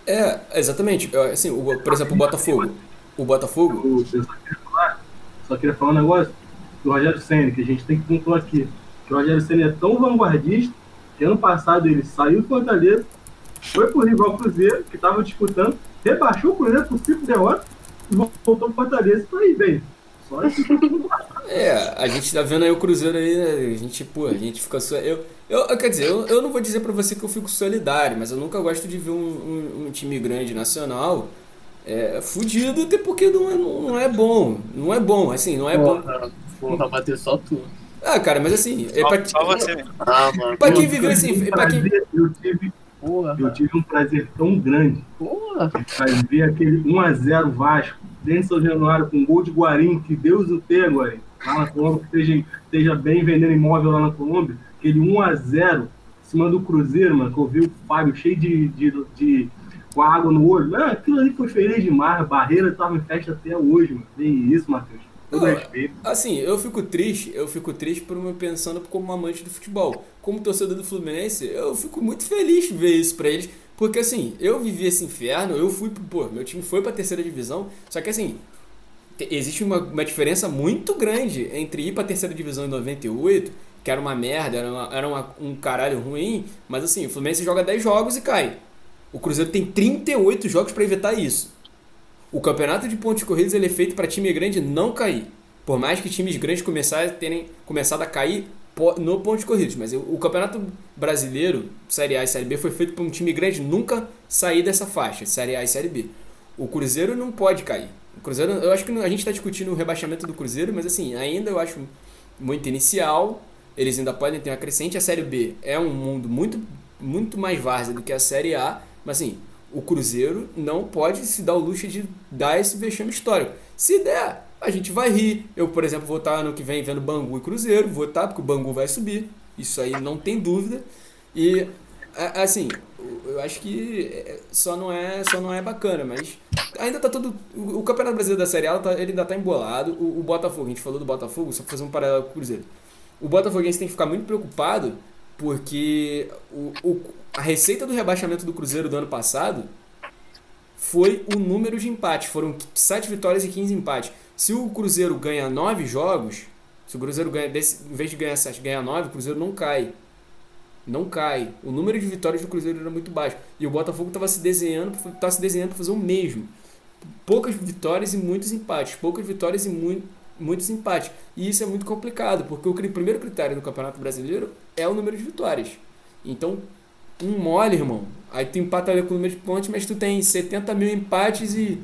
Speaker 4: É, exatamente. Assim, o, por exemplo, o Botafogo. O Botafogo?
Speaker 1: Eu só queria falar, só queria falar um negócio do Rogério Senna, que a gente tem que pontuar aqui. Que o Rogério Senna é tão vanguardista que ano passado ele saiu do Fortaleza, foi pro rival Cruzeiro, que estava disputando, rebaixou o Cruzeiro por cinco derrotas e voltou pro Fortaleza e foi aí, bem. Só esse <laughs>
Speaker 4: É, a gente tá vendo aí o Cruzeiro aí, né? A gente, pô, a gente fica só. Eu, eu, quer dizer, eu, eu não vou dizer pra você que eu fico solidário, mas eu nunca gosto de ver um, um, um time grande nacional é fudido, até porque não é, não é bom. Não é bom, assim, não é bom.
Speaker 2: Vou bater só tu.
Speaker 4: Ah, cara, mas assim, é pra,
Speaker 3: só você mesmo.
Speaker 5: Ah, mano.
Speaker 4: pra quem
Speaker 1: Eu
Speaker 4: viveu assim,
Speaker 1: tive um
Speaker 4: pra quem.
Speaker 1: prazer- eu, tive,
Speaker 2: Porra.
Speaker 1: eu tive um prazer tão grande
Speaker 2: Porra.
Speaker 1: de ver aquele 1x0 Vasco dentro de São Januário com gol de Guarim, que Deus o tenha, Guarim. Lá na Colômbia, que esteja, esteja bem vendendo imóvel lá na Colômbia. Aquele 1x0 em cima do Cruzeiro, mano, que eu vi o Fábio cheio de, de, de- com a água no olho. Mano, aquilo ali foi feliz demais. A barreira tava em festa até hoje, mano. Que isso, Matheus. Todo respeito.
Speaker 4: Assim, eu fico triste, eu fico triste por me pensando como amante do futebol. Como torcedor do Fluminense, eu fico muito feliz de ver isso pra eles. Porque assim, eu vivi esse inferno, eu fui, pro- pô, meu time foi pra terceira divisão, só que assim, te- existe uma, uma diferença muito grande entre ir pra terceira divisão em 98, que era uma merda, era, uma- era uma- um caralho ruim, mas assim, o Fluminense joga 10 jogos e cai. O Cruzeiro tem 38 jogos pra evitar isso. O campeonato de pontos corridos ele é feito para time grande não cair. Por mais que times grandes começarem, terem começado a cair no pontos corridos. Mas o, o campeonato brasileiro, Série A e Série B, foi feito para um time grande nunca sair dessa faixa, Série A e Série B. O Cruzeiro não pode cair. O Cruzeiro, eu acho que a gente está discutindo o rebaixamento do Cruzeiro, mas assim, ainda eu acho muito inicial. Eles ainda podem ter uma crescente. A Série B é um mundo muito, muito mais várzea do que a Série A. Mas assim, o Cruzeiro não pode se dar o luxo de dar esse vexame histórico. Se der, a gente vai rir. Eu, por exemplo, vou estar ano que vem vendo Bangu e Cruzeiro, vou estar porque o Bangu vai subir. Isso aí não tem dúvida. E assim, eu acho que é, só não é, só não é bacana, mas ainda tá todo o, o Campeonato Brasileiro da Série A tá- ele ainda tá embolado. O, o Botafogo, a gente falou do Botafogo, só pra fazer um paralelo com o Cruzeiro. O Botafoguense tem que ficar muito preocupado porque o, o- a receita do rebaixamento do Cruzeiro do ano passado foi o número de empates. Foram 7 vitórias e 15 empates. Se o Cruzeiro ganha 9 jogos, se o Cruzeiro ganha, desse, em vez de ganhar 7, ganha 9, o Cruzeiro não cai. Não cai. O número de vitórias do Cruzeiro era muito baixo. E o Botafogo estava se desenhando, tá se desenhando para fazer o mesmo. Poucas vitórias e muitos empates. Poucas vitórias e muito, muitos empates. E isso é muito complicado, porque o primeiro critério do Campeonato Brasileiro é o número de vitórias. Então, um mole, irmão. Aí tu empata ali com o número de pontos, mas tu tem 70 mil empates e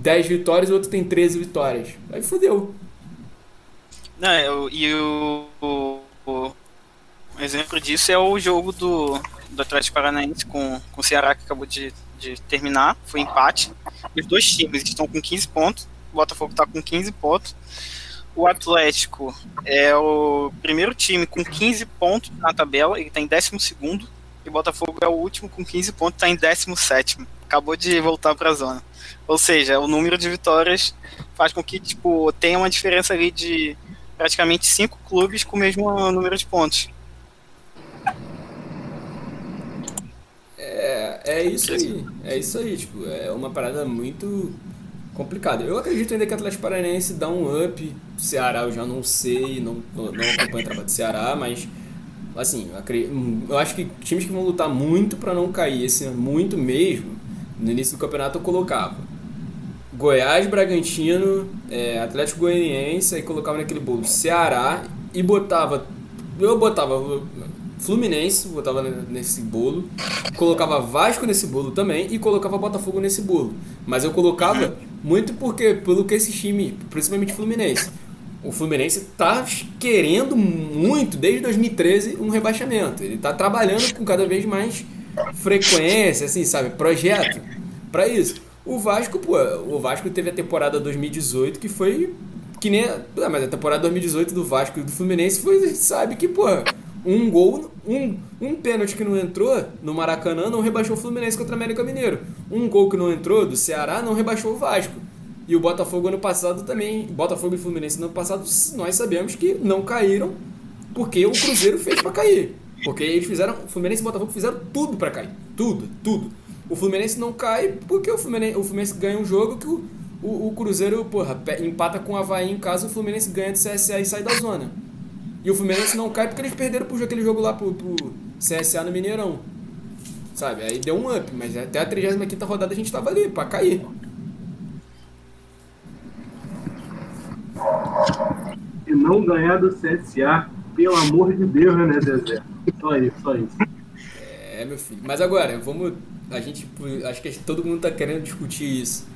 Speaker 4: 10 vitórias, o outro tem 13 vitórias. Aí fodeu.
Speaker 3: Não, eu- e o, o, o exemplo disso é o jogo do, do Atlético Paranaense com, com o Ceará que acabou de, de terminar. Foi empate. Os dois times estão com 15 pontos. O Botafogo está com 15 pontos. O Atlético é o primeiro time com 15 pontos na tabela, ele está em 12 o Botafogo é o último com 15 pontos, está em 17. Acabou de voltar para a zona. Ou seja, o número de vitórias faz com que tipo, tenha uma diferença ali de praticamente cinco clubes com o mesmo número de pontos.
Speaker 4: É, é isso aí. É isso aí, tipo, é uma parada muito complicada. Eu acredito ainda que o Atlético Paranaense dá um up. Ceará eu já não sei, não, não acompanho o trabalho do Ceará, mas assim, eu, acho que times que vão lutar muito pra não cair esse ano, muito mesmo, no início do campeonato eu colocava Goiás, Bragantino, é, Atlético Goianiense, aí colocava naquele bolo Ceará e botava. Eu botava Fluminense, botava nesse bolo, colocava Vasco nesse bolo também e colocava Botafogo nesse bolo. Mas eu colocava muito porque, pelo que esse time, principalmente Fluminense, o Fluminense tá querendo muito, desde 2013, um rebaixamento. Ele tá trabalhando com cada vez mais frequência, assim, sabe? Projeto para isso. O Vasco, pô, o Vasco teve a temporada 2018 que foi que nem. A, ah, mas a temporada 2018 do Vasco e do Fluminense foi, sabe que, pô, um gol, um, um pênalti que não entrou no Maracanã não rebaixou o Fluminense contra o América Mineiro. Um gol que não entrou do Ceará não rebaixou o Vasco. E o Botafogo ano passado também, Botafogo e Fluminense no ano passado, nós sabemos que não caíram porque o Cruzeiro fez para cair. Porque eles fizeram, Fluminense e Botafogo fizeram tudo para cair. Tudo, tudo. O Fluminense não cai porque o Fluminense, o Fluminense ganha um jogo que o, o, o Cruzeiro, porra, empata com o Havaí em casa, o Fluminense ganha de CSA e sai da zona. E o Fluminense não cai porque eles perderam por aquele jogo lá pro, pro CSA no Mineirão. Sabe? Aí deu um up, mas até a 35 rodada a gente tava ali pra cair.
Speaker 1: E não ganhar do CSA, pelo amor de Deus, né, Zezé? Só isso, só isso.
Speaker 4: É, meu filho. Mas agora, vamos. A gente. Acho que todo mundo tá querendo discutir isso.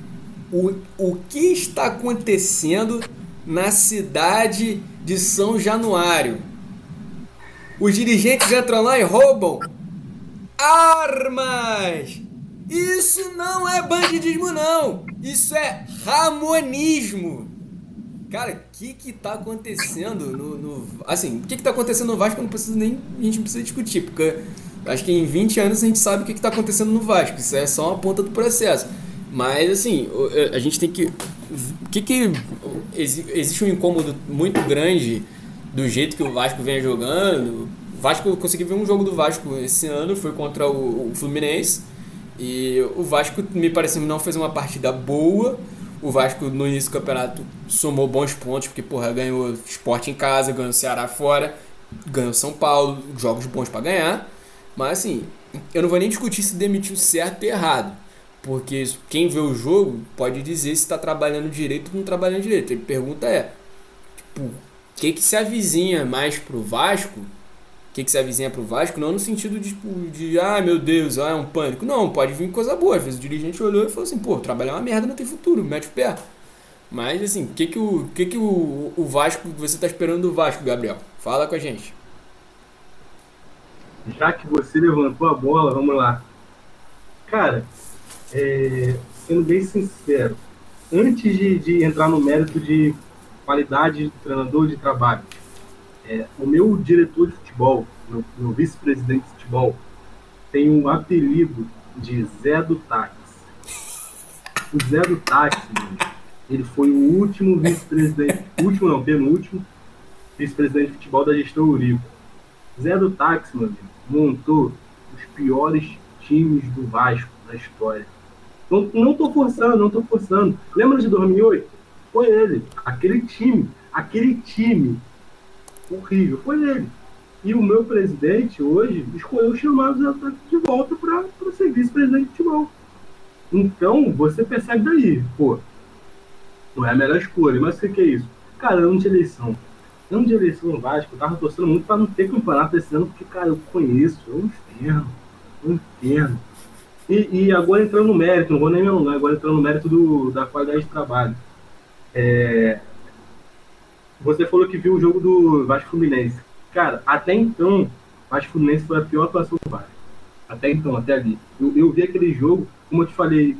Speaker 4: O, o que está acontecendo na cidade de São Januário. Os dirigentes entram lá e roubam armas. Isso não é bandidismo, não. Isso é ramonismo. Cara, o que que tá acontecendo no, no assim, o que que tá acontecendo no Vasco? Não precisa nem a gente precisa discutir, porque acho que em 20 anos a gente sabe o que que tá acontecendo no Vasco. Isso é só uma ponta do processo. Mas assim, a gente tem que o que que existe um incômodo muito grande do jeito que o Vasco vem jogando. O Vasco eu consegui ver um jogo do Vasco esse ano, foi contra o, o Fluminense. E o Vasco me parece não fez uma partida boa o Vasco no início do campeonato somou bons pontos, porque porra, ganhou esporte em casa, ganhou Ceará fora, ganhou São Paulo, jogos bons para ganhar. Mas assim, eu não vou nem discutir se demitiu certo ou errado. Porque quem vê o jogo pode dizer se está trabalhando direito ou não trabalhando direito. A pergunta é, tipo, o que, que se avizinha mais pro Vasco que, que se avizinha pro Vasco, não no sentido de, tipo, de ah, meu Deus, ah, é um pânico. Não, pode vir coisa boa. Às vezes o dirigente olhou e falou assim, pô, trabalhar é uma merda, não tem futuro, mete o pé. Mas, assim, que, que, o, que, que o, o Vasco, você tá esperando do Vasco, Gabriel? Fala com a gente.
Speaker 1: Já que você levantou a bola, vamos lá. Cara, é, sendo bem sincero, antes de, de entrar no mérito de qualidade de treinador de trabalho, é, o meu diretor de futebol, meu, meu vice-presidente de futebol, tem um apelido de Zé do Táxi. O Zé do Táxi, ele foi o último vice-presidente, último não, penúltimo, vice-presidente de futebol da gestão Urico. Zé do Táxi, montou os piores times do Vasco na história. Não, não tô forçando, não tô forçando. Lembra de 2008? Foi ele. Aquele time, aquele time horrível, foi ele. E o meu presidente hoje escolheu chamar os atletas de volta para ser vice-presidente de futebol. Então, você percebe daí, pô, não é a melhor escolha, mas o que, que é isso? Cara, ano de eleição. Ano de eleição no Vasco, eu tava torcendo muito para não ter campeonato esse ano, porque, cara, eu conheço, é um inferno, é um inferno. E, e, agora entrando no mérito, não vou nem me alongar, agora entrando no mérito do, da qualidade de trabalho. É, você falou que viu o jogo do Vasco Fluminense. Cara, até então, o Vasco Fluminense foi a pior atuação do Vasco. Até então, até ali. Eu, eu vi aquele jogo, como eu te falei,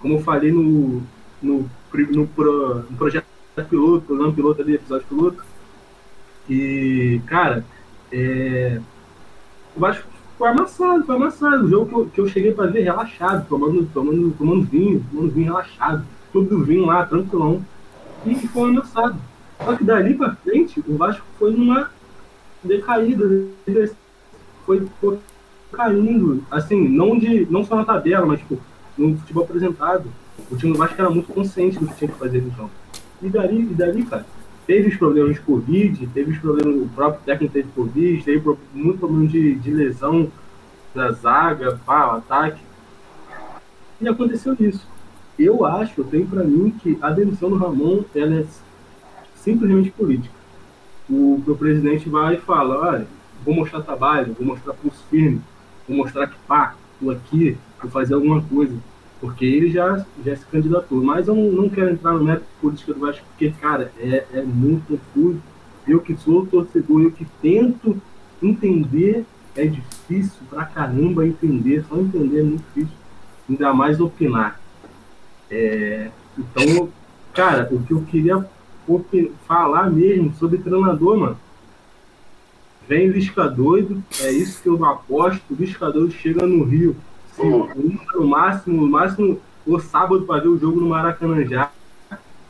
Speaker 1: como eu falei no, no, no, pro, no projeto piloto, programa piloto ali, episódio piloto. E, cara, é, o Vasco foi amassado, foi amassado. O jogo que eu, que eu cheguei para ver relaxado, tomando, tomando, tomando vinho, tomando vinho relaxado. Todo vinho lá, tranquilão. E foi amassado. Só que dali para frente, o Vasco foi numa decaída. Foi, foi caindo, assim, não, de, não só na tabela, mas tipo, no futebol apresentado. O time do Vasco era muito consciente do que tinha que fazer no jogo. E dali, e dali, cara, teve os problemas de Covid, teve os problemas, o próprio técnico teve Covid, teve muito problema de, de lesão da zaga, pá, ataque. E aconteceu isso. Eu acho, eu tenho para mim que a demissão do Ramon ela é simplesmente política. O, o presidente vai e fala, olha, vou mostrar trabalho, vou mostrar pulso firme, vou mostrar que pá, tô aqui, vou fazer alguma coisa. Porque ele já, já se candidatou. Mas eu não, não quero entrar no método político do Vasco, porque, cara, é, é muito confuso. Eu que sou torcedor, eu que tento entender, é difícil pra caramba entender, só entender é muito difícil, ainda mais opinar. É, então, cara, o que eu queria falar mesmo sobre treinador, mano. Vem Lisca doido, é isso que eu aposto. O Lisca doido chega no Rio. no máximo, no máximo o sábado para ver o jogo no Maracanã já.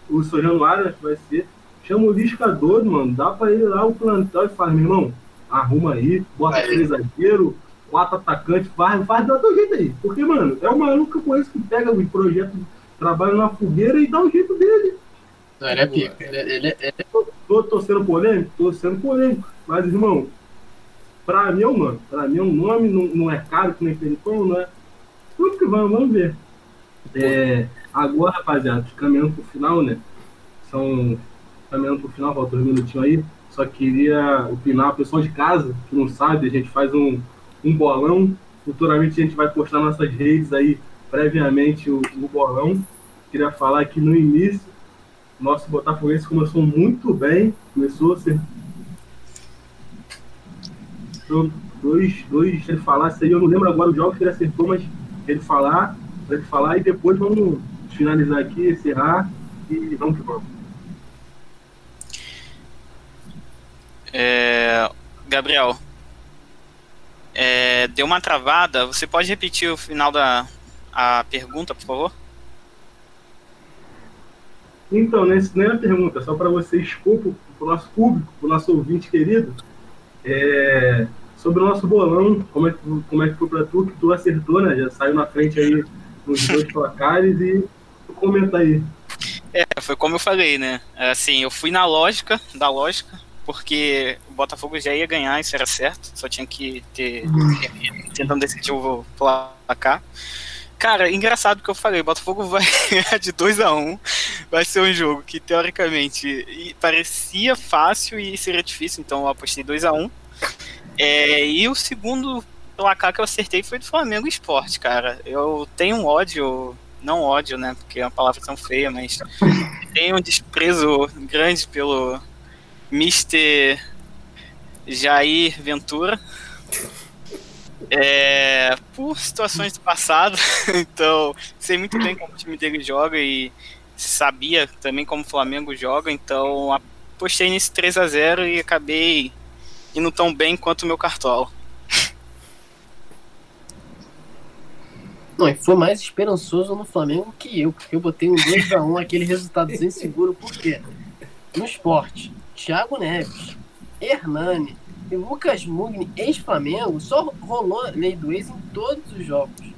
Speaker 1: O São Januário acho que vai ser. Chama o Lisca doido, mano. Dá para ir lá o plantel e fala, meu irmão, arruma aí, bota três zagueiros, quatro atacantes, faz, faz dá teu jeito aí. Porque, mano, é o maluco que eu conheço que pega o projeto, trabalha na fogueira e dá o jeito dele.
Speaker 2: Não, ele é pica. Ele, é, ele, é, ele, é...
Speaker 1: Tô, tô sendo polêmico? Tô sendo polêmico. Mas, irmão, pra mim é um nome. Pra mim é um nome, não, não é caro que nem Felipão, não é. Tudo que vamos, vamos ver. É, agora, rapaziada, caminhando pro final, né? São. Caminhando pro final, falta um minutinho aí. Só queria opinar, o pessoal de casa, que não sabe, a gente faz um, um bolão. Futuramente a gente vai postar nossas redes aí, previamente, o, o bolão. Queria falar que no início Nosso Botafoguense começou muito bem, começou a ser. Dois, dois, ele falasse aí, eu não lembro agora o jogo que ele acertou, mas ele falar, ele falar e depois vamos finalizar aqui, encerrar e vamos que vamos.
Speaker 3: É, Gabriel, é, deu uma travada. Você pode repetir o final da a pergunta, por favor?
Speaker 1: Então, nesse, não é pergunta, só para você expor para o nosso público, para o nosso ouvinte querido, é, sobre o nosso bolão, como é, que, como é que foi para tu, que tu acertou, né? Já saiu na frente aí nos dois <laughs> placares e comenta aí.
Speaker 3: É, foi como eu falei, né? Assim, eu fui na lógica, da lógica, porque o Botafogo já ia ganhar, isso era certo, só tinha que ter tentando decidir o placar. Cara, engraçado que eu falei, o Botafogo vai <laughs> ganhar de 2 a 1 um, vai ser um jogo que teoricamente parecia fácil e seria difícil, então eu apostei 2 a 1 um. É, e o segundo placar que eu acertei foi do Flamengo Esporte, cara. Eu tenho um ódio, não ódio, né, porque é uma palavra tão feia, mas <laughs> tenho um desprezo grande pelo Mr. Jair Ventura. É, por situações do passado, <laughs> então sei muito bem como o time dele joga e sabia também como o Flamengo joga, então apostei nesse 3 a 0 e acabei indo tão bem quanto o meu cartola.
Speaker 2: Não, e foi mais esperançoso no Flamengo que eu, porque eu botei um 2x1, aquele resultado inseguro, por quê? No esporte, Thiago Neves, Hernani e Lucas Mugni, ex-Flamengo, só rolou lei do ex em todos os jogos.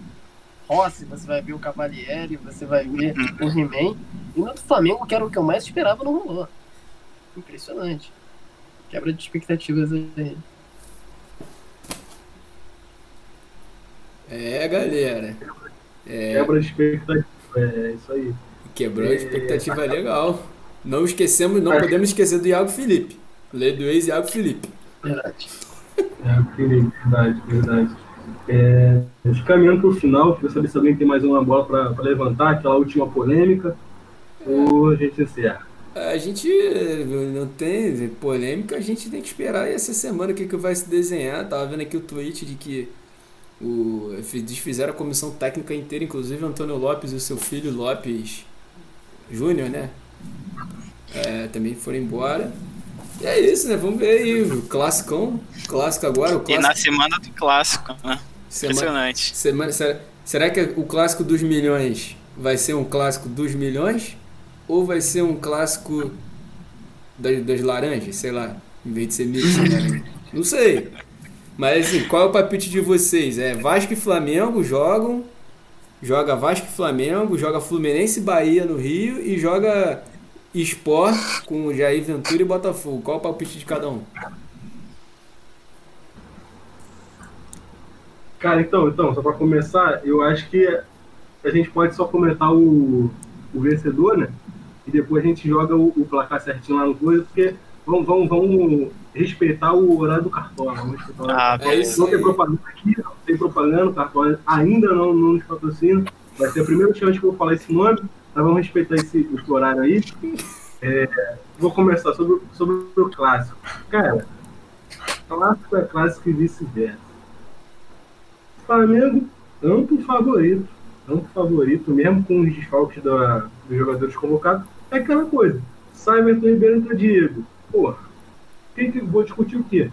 Speaker 2: Rossi, você vai ver o Cavalieri, você vai ver o He-Man. E no do Flamengo, que era o que eu mais esperava, não rolou. Impressionante. Quebra de expectativas aí.
Speaker 4: É, galera.
Speaker 1: É... Quebra de expectativa, é isso aí.
Speaker 4: Quebrou a expectativa é... legal. Não esquecemos, não podemos esquecer do Iago Felipe. Lei do ex Iago Felipe.
Speaker 2: Verdade.
Speaker 1: Iago Felipe, verdade, verdade. É, caminhando para o final, queria saber se alguém tem mais uma bola para levantar, aquela última polêmica, ou a gente encerra.
Speaker 4: A gente não tem polêmica, a gente tem que esperar essa semana o que, que vai se desenhar. Tava vendo aqui o tweet de que o, desfizeram a comissão técnica inteira, inclusive Antônio Lopes e o seu filho Lopes Júnior, né? É, também foram embora. E é isso, né? Vamos ver aí o classicão. Clássico agora. O clássico...
Speaker 3: E na semana do clássico, né? Impressionante.
Speaker 4: Semana, será, será que o clássico dos milhões vai ser um clássico dos milhões? Ou vai ser um clássico das, das laranjas? Sei lá. Em vez de ser mix né? <laughs> Não sei. Mas assim, qual é o palpite de vocês? É Vasco e Flamengo jogam. Joga Vasco e Flamengo, joga Fluminense e Bahia no Rio e joga Sport com Jair Ventura e Botafogo. Qual o palpite de cada um?
Speaker 1: Cara, então, então só para começar, eu acho que a gente pode só comentar o, o vencedor, né? E depois a gente joga o, o placar certinho lá no coisa, porque vamos, vamos, vamos respeitar o horário do Cartola. Vamos respeitar o
Speaker 3: ah, é
Speaker 1: isso não tem propaganda aqui, não tem propaganda, o Cartola ainda não, não nos patrocina. Vai ser a primeira chance que eu vou falar esse nome. Mas vamos respeitar esse, esse horário aí. É, vou começar sobre, sobre o clássico. Cara, clássico é clássico e vice-versa. Flamengo, amplo favorito. Amplo favorito, mesmo com os desfalques da, dos jogadores convocados. É aquela coisa. Sai Everton Ribeiro entra Diego. Porra, quem que, vou discutir o quê?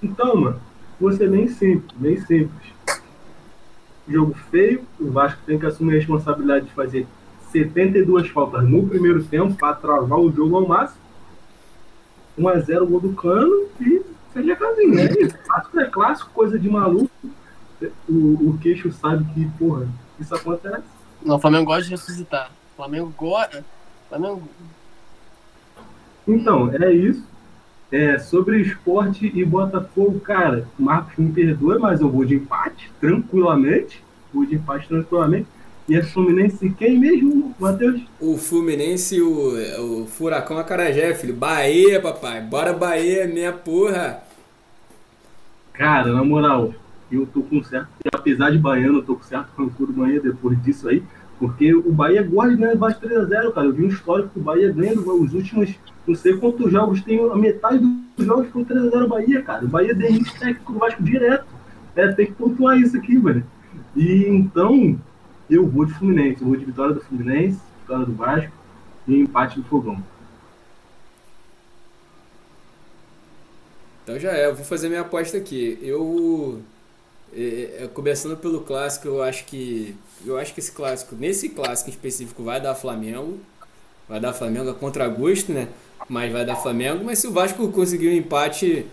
Speaker 1: Então, mano, você nem simples, bem simples jogo feio. O Vasco tem que assumir a responsabilidade de fazer 72 faltas no primeiro tempo para travar o jogo ao máximo. 1x0 gol do Cano e seja casinho. Né? Clássico é clássico, coisa de maluco. O, o queixo sabe que, porra, isso acontece.
Speaker 2: Não, o Flamengo gosta de ressuscitar. O Flamengo gosta. Flamengo...
Speaker 1: Então, é isso. É, sobre esporte e Botafogo, cara, Marcos me perdoa, mas eu vou de empate, tranquilamente. Vou de empate tranquilamente. E é Fluminense quem mesmo, Matheus?
Speaker 4: O Fluminense, o, o Furacão Acarajé, filho. Bahia, papai. Bora Bahia, minha porra.
Speaker 1: Cara, na moral, eu tô com certo. Apesar de baiano, eu tô com certo rancor do Bahia depois disso aí. Porque o Bahia gosta de ganhar Vasco 3x0, cara. Eu vi um histórico do Bahia ganhando os últimos, não sei quantos jogos tem, a metade dos jogos foi 3x0 Bahia, cara. O Bahia demite técnico do Vasco direto. É, tem que pontuar isso aqui, velho. E então, eu vou de Fluminense. Eu vou de vitória do Fluminense, vitória do Vasco e empate do Fogão.
Speaker 4: Então já é, eu vou fazer minha aposta aqui. Eu é, é, começando pelo clássico, eu acho que eu acho que esse clássico, nesse clássico em específico, vai dar Flamengo. Vai dar Flamengo a contra gosto, né? Mas vai dar Flamengo. Mas se o Vasco conseguir um empate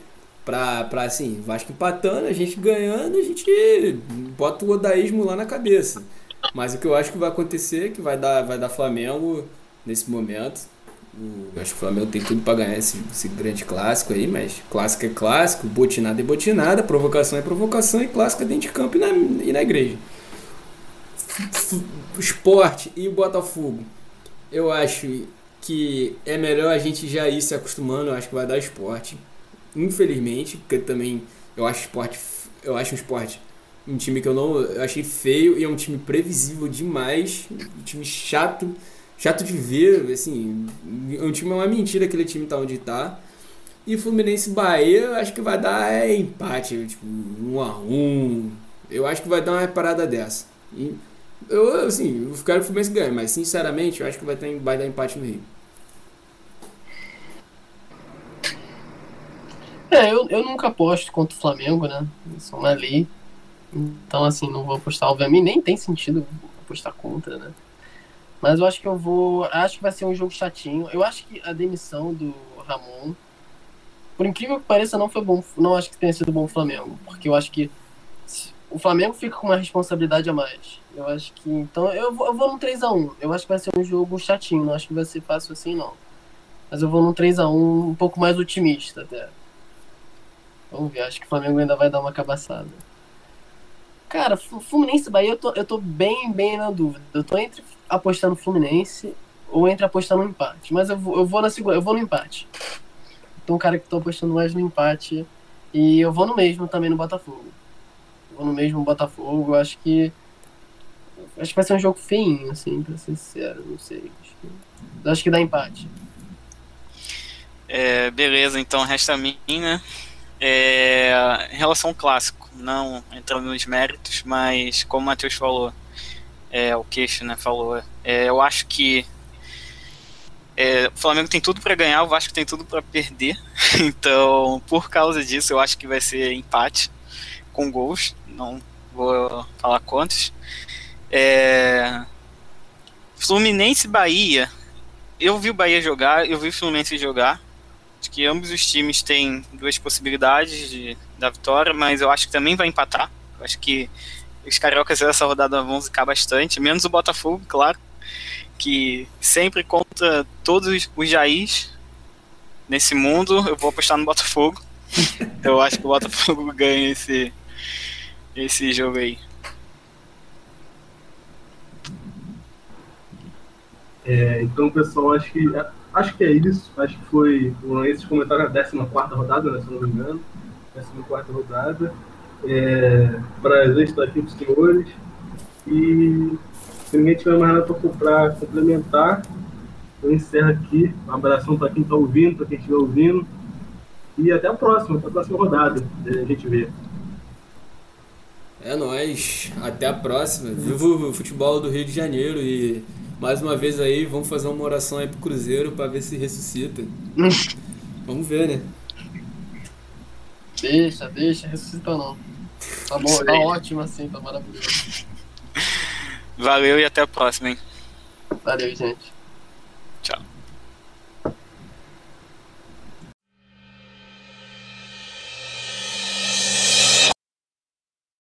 Speaker 4: pra, pra assim, Vasco empatando, a gente ganhando, a gente bota o odaísmo lá na cabeça. Mas o que eu acho que vai acontecer é que vai dar, vai dar Flamengo nesse momento. Eu acho que o Flamengo tem tudo para ganhar esse, esse, grande clássico aí, mas clássico é clássico, botinada é botinada, provocação é provocação e clássico é dentro de campo e na, e na igreja. O esporte e o Botafogo. Eu acho que é melhor a gente já ir se acostumando, eu acho que vai dar esporte. Infelizmente, porque também eu acho esporte, eu acho um esporte um time que eu não eu achei feio e é um time previsível demais, um time chato chato de ver, assim, o time é uma mentira aquele time tá onde tá. E Fluminense Bahia, acho que vai dar é, empate, tipo, um a um. Eu acho que vai dar uma parada dessa. E eu, assim, eu quero que o Fluminense ganhe, mas sinceramente, eu acho que vai, ter, vai dar empate no Rio.
Speaker 2: É, eu, eu nunca aposto contra o Flamengo, né? Isso é uma lei. Então, assim, não vou apostar, obviamente, nem tem sentido apostar contra, né? Mas eu acho que eu vou. Acho que vai ser um jogo chatinho. Eu acho que a demissão do Ramon, por incrível que pareça, não foi bom. Não acho que tenha sido bom o Flamengo. Porque eu acho que o Flamengo fica com uma responsabilidade a mais. Eu acho que. Então eu vou, eu vou num 3x1. Eu acho que vai ser um jogo chatinho. Não acho que vai ser fácil assim, não. Mas eu vou num 3x1 um pouco mais otimista até. Vamos ver. Acho que o Flamengo ainda vai dar uma cabaçada. Cara, Fluminense e Bahia, eu tô, eu tô bem, bem na dúvida. Eu tô entre apostar no Fluminense ou entre apostar no empate. Mas eu vou, eu vou na segunda, eu vou no empate. Então, cara que tô apostando mais no empate. E eu vou no mesmo também no Botafogo. vou no mesmo Botafogo. Eu acho que. Acho que vai ser um jogo feinho, assim, pra ser sincero. Não sei. Acho que, acho que dá empate.
Speaker 3: É, beleza, então resta a mim, né? É, em relação ao clássico, não entrando nos méritos, mas como o Matheus falou, é, o Queixo né, falou, é, eu acho que é, o Flamengo tem tudo para ganhar, o Vasco tem tudo para perder. <laughs> Então, por causa disso, eu acho que vai ser empate com gols. Não vou falar quantos. É, Fluminense Bahia. Eu vi o Bahia jogar, eu vi o Fluminense jogar. Acho que ambos os times têm duas possibilidades de, da vitória, mas eu acho que também vai empatar. Eu acho que os cariocas dessa rodada vão zicar bastante, menos o Botafogo, claro, que sempre contra todos os Jairs nesse mundo, eu vou apostar no Botafogo. <laughs> eu acho que o Botafogo ganha esse, esse jogo aí.
Speaker 1: É, então, pessoal, acho que acho que é isso. Acho que foi esses comentários da 14 rodada, né, se não me engano. 14 rodada é, prazer estar aqui com os senhores. E se ninguém tiver mais nada para complementar, eu encerro aqui. Um abração para quem está ouvindo, para quem estiver ouvindo. E até a próxima, até a próxima rodada. A gente vê.
Speaker 4: É nóis. Até a próxima. Viva o futebol do Rio de Janeiro e mais uma vez aí, vamos fazer uma oração aí pro Cruzeiro para ver se ressuscita. <laughs> vamos ver, né?
Speaker 2: Deixa, deixa, ressuscita não. Tá bom, tá ótimo assim, tá maravilhoso.
Speaker 3: Valeu e até a próxima, hein?
Speaker 2: Valeu, gente.